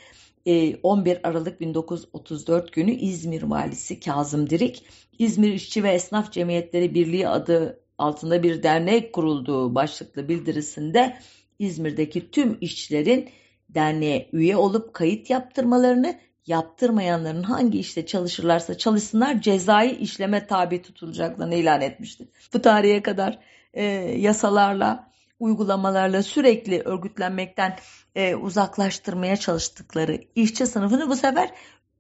11 ee, Aralık 1934 günü İzmir valisi Kazım Dirik, İzmir İşçi ve Esnaf Cemiyetleri Birliği adı altında bir dernek kurulduğu başlıklı bildirisinde İzmir'deki tüm işçilerin derneğe üye olup kayıt yaptırmalarını, yaptırmayanların hangi işte çalışırlarsa çalışsınlar cezai işleme tabi tutulacaklarını ilan etmişti. Bu tarihe kadar e, yasalarla, uygulamalarla sürekli örgütlenmekten e, uzaklaştırmaya çalıştıkları işçi sınıfını bu sefer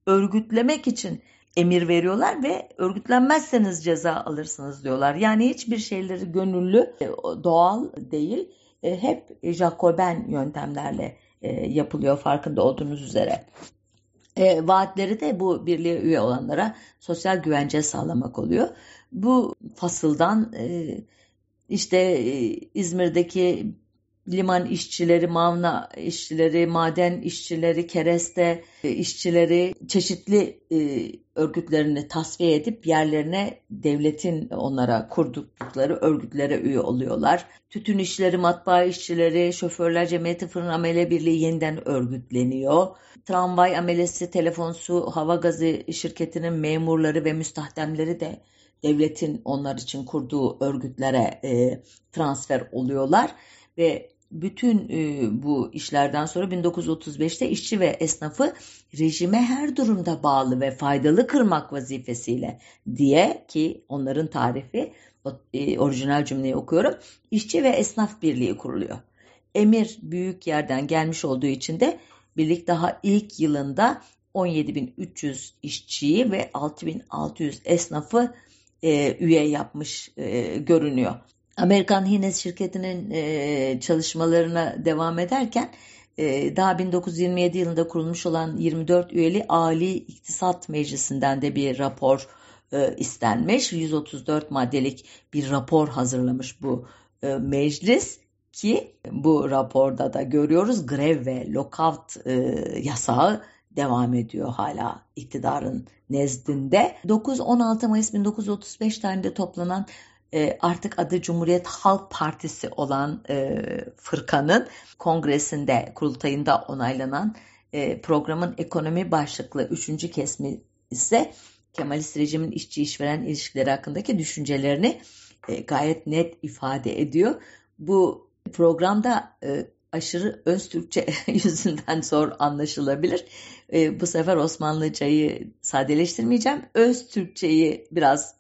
örgütlemek için emir veriyorlar ve örgütlenmezseniz ceza alırsınız diyorlar. Yani hiçbir şeyleri gönüllü, e, doğal değil e, hep Jacoben yöntemlerle e, yapılıyor farkında olduğunuz üzere. E, vaatleri de bu birliğe üye olanlara sosyal güvence sağlamak oluyor. Bu fasıldan işte İzmir'deki liman işçileri, mavna işçileri, maden işçileri, kereste işçileri çeşitli e, örgütlerini tasfiye edip yerlerine devletin onlara kurdukları örgütlere üye oluyorlar. Tütün işçileri, matbaa işçileri, şoförler cemiyeti fırın amele birliği yeniden örgütleniyor. Tramvay amelesi, telefon, su, hava gazı şirketinin memurları ve müstahdemleri de devletin onlar için kurduğu örgütlere e, transfer oluyorlar ve bütün e, bu işlerden sonra 1935'te işçi ve esnafı rejime her durumda bağlı ve faydalı kırmak vazifesiyle diye ki onların tarifi e, orijinal cümleyi okuyorum. İşçi ve esnaf birliği kuruluyor. Emir büyük yerden gelmiş olduğu için de birlik daha ilk yılında 17.300 işçiyi ve 6.600 esnafı e, üye yapmış e, görünüyor. Amerikan Hines şirketinin e, çalışmalarına devam ederken e, daha 1927 yılında kurulmuş olan 24 üyeli Ali İktisat Meclisi'nden de bir rapor e, istenmiş. 134 maddelik bir rapor hazırlamış bu e, meclis ki bu raporda da görüyoruz grev ve lockout e, yasağı devam ediyor hala iktidarın nezdinde. 9-16 Mayıs 1935 tarihinde toplanan e, artık adı Cumhuriyet Halk Partisi olan e, fırkanın kongresinde, kurultayında onaylanan E, programın ekonomi başlıklı üçüncü kesmi ise Kemalist rejimin işçi işveren ilişkileri hakkındaki düşüncelerini gayet net ifade ediyor. Bu programda aşırı öz Türkçe yüzünden zor anlaşılabilir. Bu sefer Osmanlıcayı sadeleştirmeyeceğim. Öz Türkçeyi biraz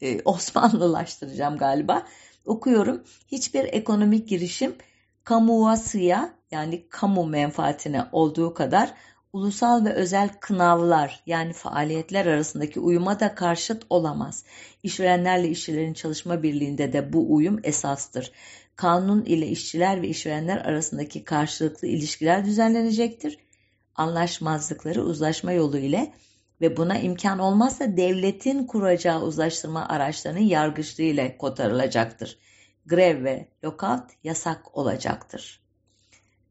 e, Osmanlılaştıracağım galiba. Okuyorum. Hiçbir ekonomik girişim kamuasıya yani kamu menfaatine olduğu kadar ulusal ve özel kınavlar yani faaliyetler arasındaki uyuma da karşıt olamaz. İşverenlerle işçilerin çalışma birliğinde de bu uyum esastır. Kanun ile işçiler ve işverenler arasındaki karşılıklı ilişkiler düzenlenecektir. Anlaşmazlıkları uzlaşma yolu ile ve buna imkan olmazsa devletin kuracağı uzlaştırma araçlarının yargıçlığı ile kotarılacaktır. Grev ve lockout yasak olacaktır.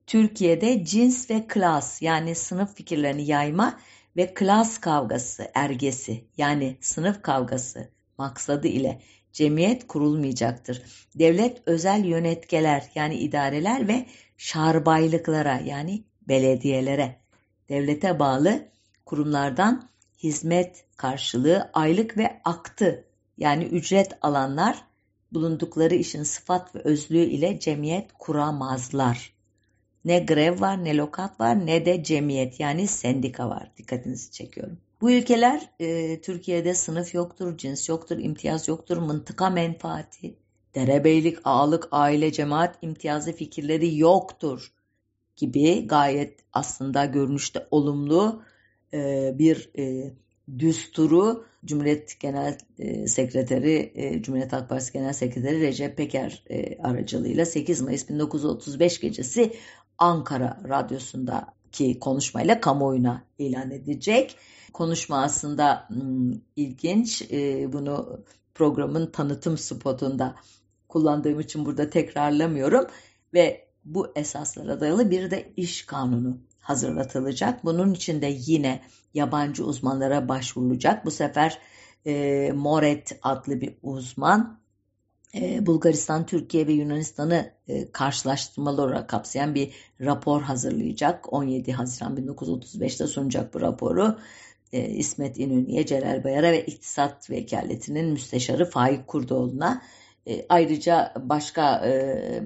Türkiye'de cins ve klas yani sınıf fikirlerini yayma ve klas kavgası ergesi yani sınıf kavgası maksadı ile cemiyet kurulmayacaktır. Devlet özel yönetkeler yani idareler ve şarbaylıklara yani belediyelere, devlete bağlı kurumlardan hizmet karşılığı aylık ve aktı yani ücret alanlar bulundukları işin sıfat ve özlüğü ile cemiyet kuramazlar. Ne grev var, ne lokat var, ne de cemiyet yani sendika var. Dikkatinizi çekiyorum. Bu ülkeler e, Türkiye'de sınıf yoktur, cins yoktur, imtiyaz yoktur, mıntıka menfaati, derebeylik, ağalık, aile, cemaat imtiyazı fikirleri yoktur gibi gayet aslında görünüşte olumlu e, bir e, düsturu Cumhuriyet Genel e, Sekreteri, Cumhuriyet Halk Partisi Genel Sekreteri Recep Peker aracılığıyla 8 Mayıs 1935 gecesi Ankara Radyosu'ndaki konuşmayla kamuoyuna ilan edecek. Konuşma aslında hmm, ilginç. Bunu programın tanıtım spotunda kullandığım için burada tekrarlamıyorum. Ve bu esaslara dayalı bir de iş kanunu hazırlatılacak. Bunun için de yine yabancı uzmanlara başvurulacak. Bu sefer e, Moret adlı bir uzman e, Bulgaristan, Türkiye ve Yunanistan'ı e, karşılaştırmalı olarak kapsayan bir rapor hazırlayacak. 17 Haziran 1935'te sunacak bu raporu. E, İsmet İnönü'ye, Celal Bayar'a ve İktisat Vekaleti'nin müsteşarı Faik Kurdoğlu'na e, ayrıca başka e,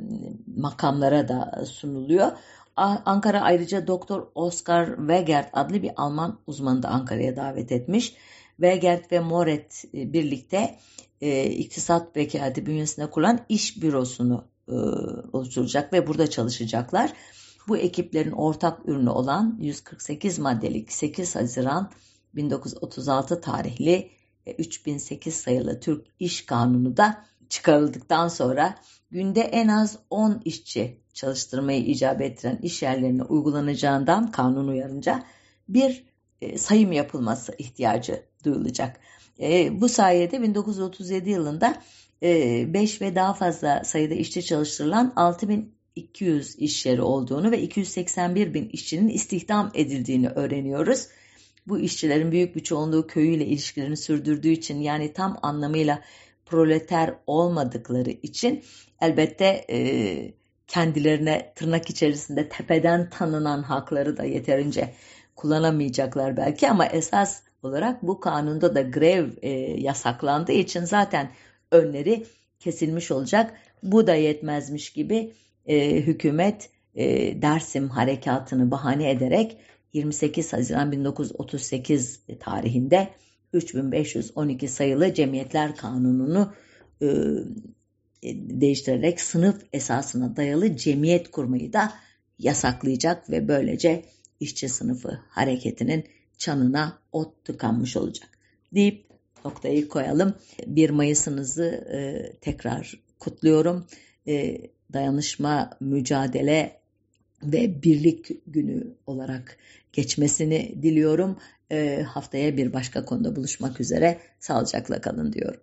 makamlara da sunuluyor. Ankara ayrıca Doktor Oscar Wegert adlı bir Alman uzmanı da Ankara'ya davet etmiş. Wegert ve Moret e, birlikte e, iktisat vekaleti bünyesinde kurulan iş bürosunu e, oluşturacak ve burada çalışacaklar. Bu ekiplerin ortak ürünü olan 148 maddelik 8 Haziran 1936 tarihli 3008 sayılı Türk İş Kanunu da çıkarıldıktan sonra günde en az 10 işçi çalıştırmayı icap ettiren iş yerlerine uygulanacağından kanun uyarınca bir e, sayım yapılması ihtiyacı duyulacak. E, bu sayede 1937 yılında 5 e, ve daha fazla sayıda işçi çalıştırılan 6200 iş yeri olduğunu ve 281 bin işçinin istihdam edildiğini öğreniyoruz. Bu işçilerin büyük bir çoğunluğu köyüyle ilişkilerini sürdürdüğü için yani tam anlamıyla proleter olmadıkları için elbette e, kendilerine tırnak içerisinde tepeden tanınan hakları da yeterince kullanamayacaklar belki ama esas olarak bu kanunda da grev e, yasaklandığı için zaten önleri kesilmiş olacak. Bu da yetmezmiş gibi e, hükümet e, Dersim harekatını bahane ederek 28 Haziran 1938 tarihinde 3512 sayılı Cemiyetler Kanunu'nu e, değiştirerek sınıf esasına dayalı cemiyet kurmayı da yasaklayacak ve böylece işçi sınıfı hareketinin çanına ot tıkanmış olacak. Deyip noktayı koyalım. 1 Mayıs'ınızı e, tekrar kutluyorum. E, dayanışma, mücadele ve birlik günü olarak geçmesini diliyorum. E, haftaya bir başka konuda buluşmak üzere. Sağlıcakla kalın diyorum.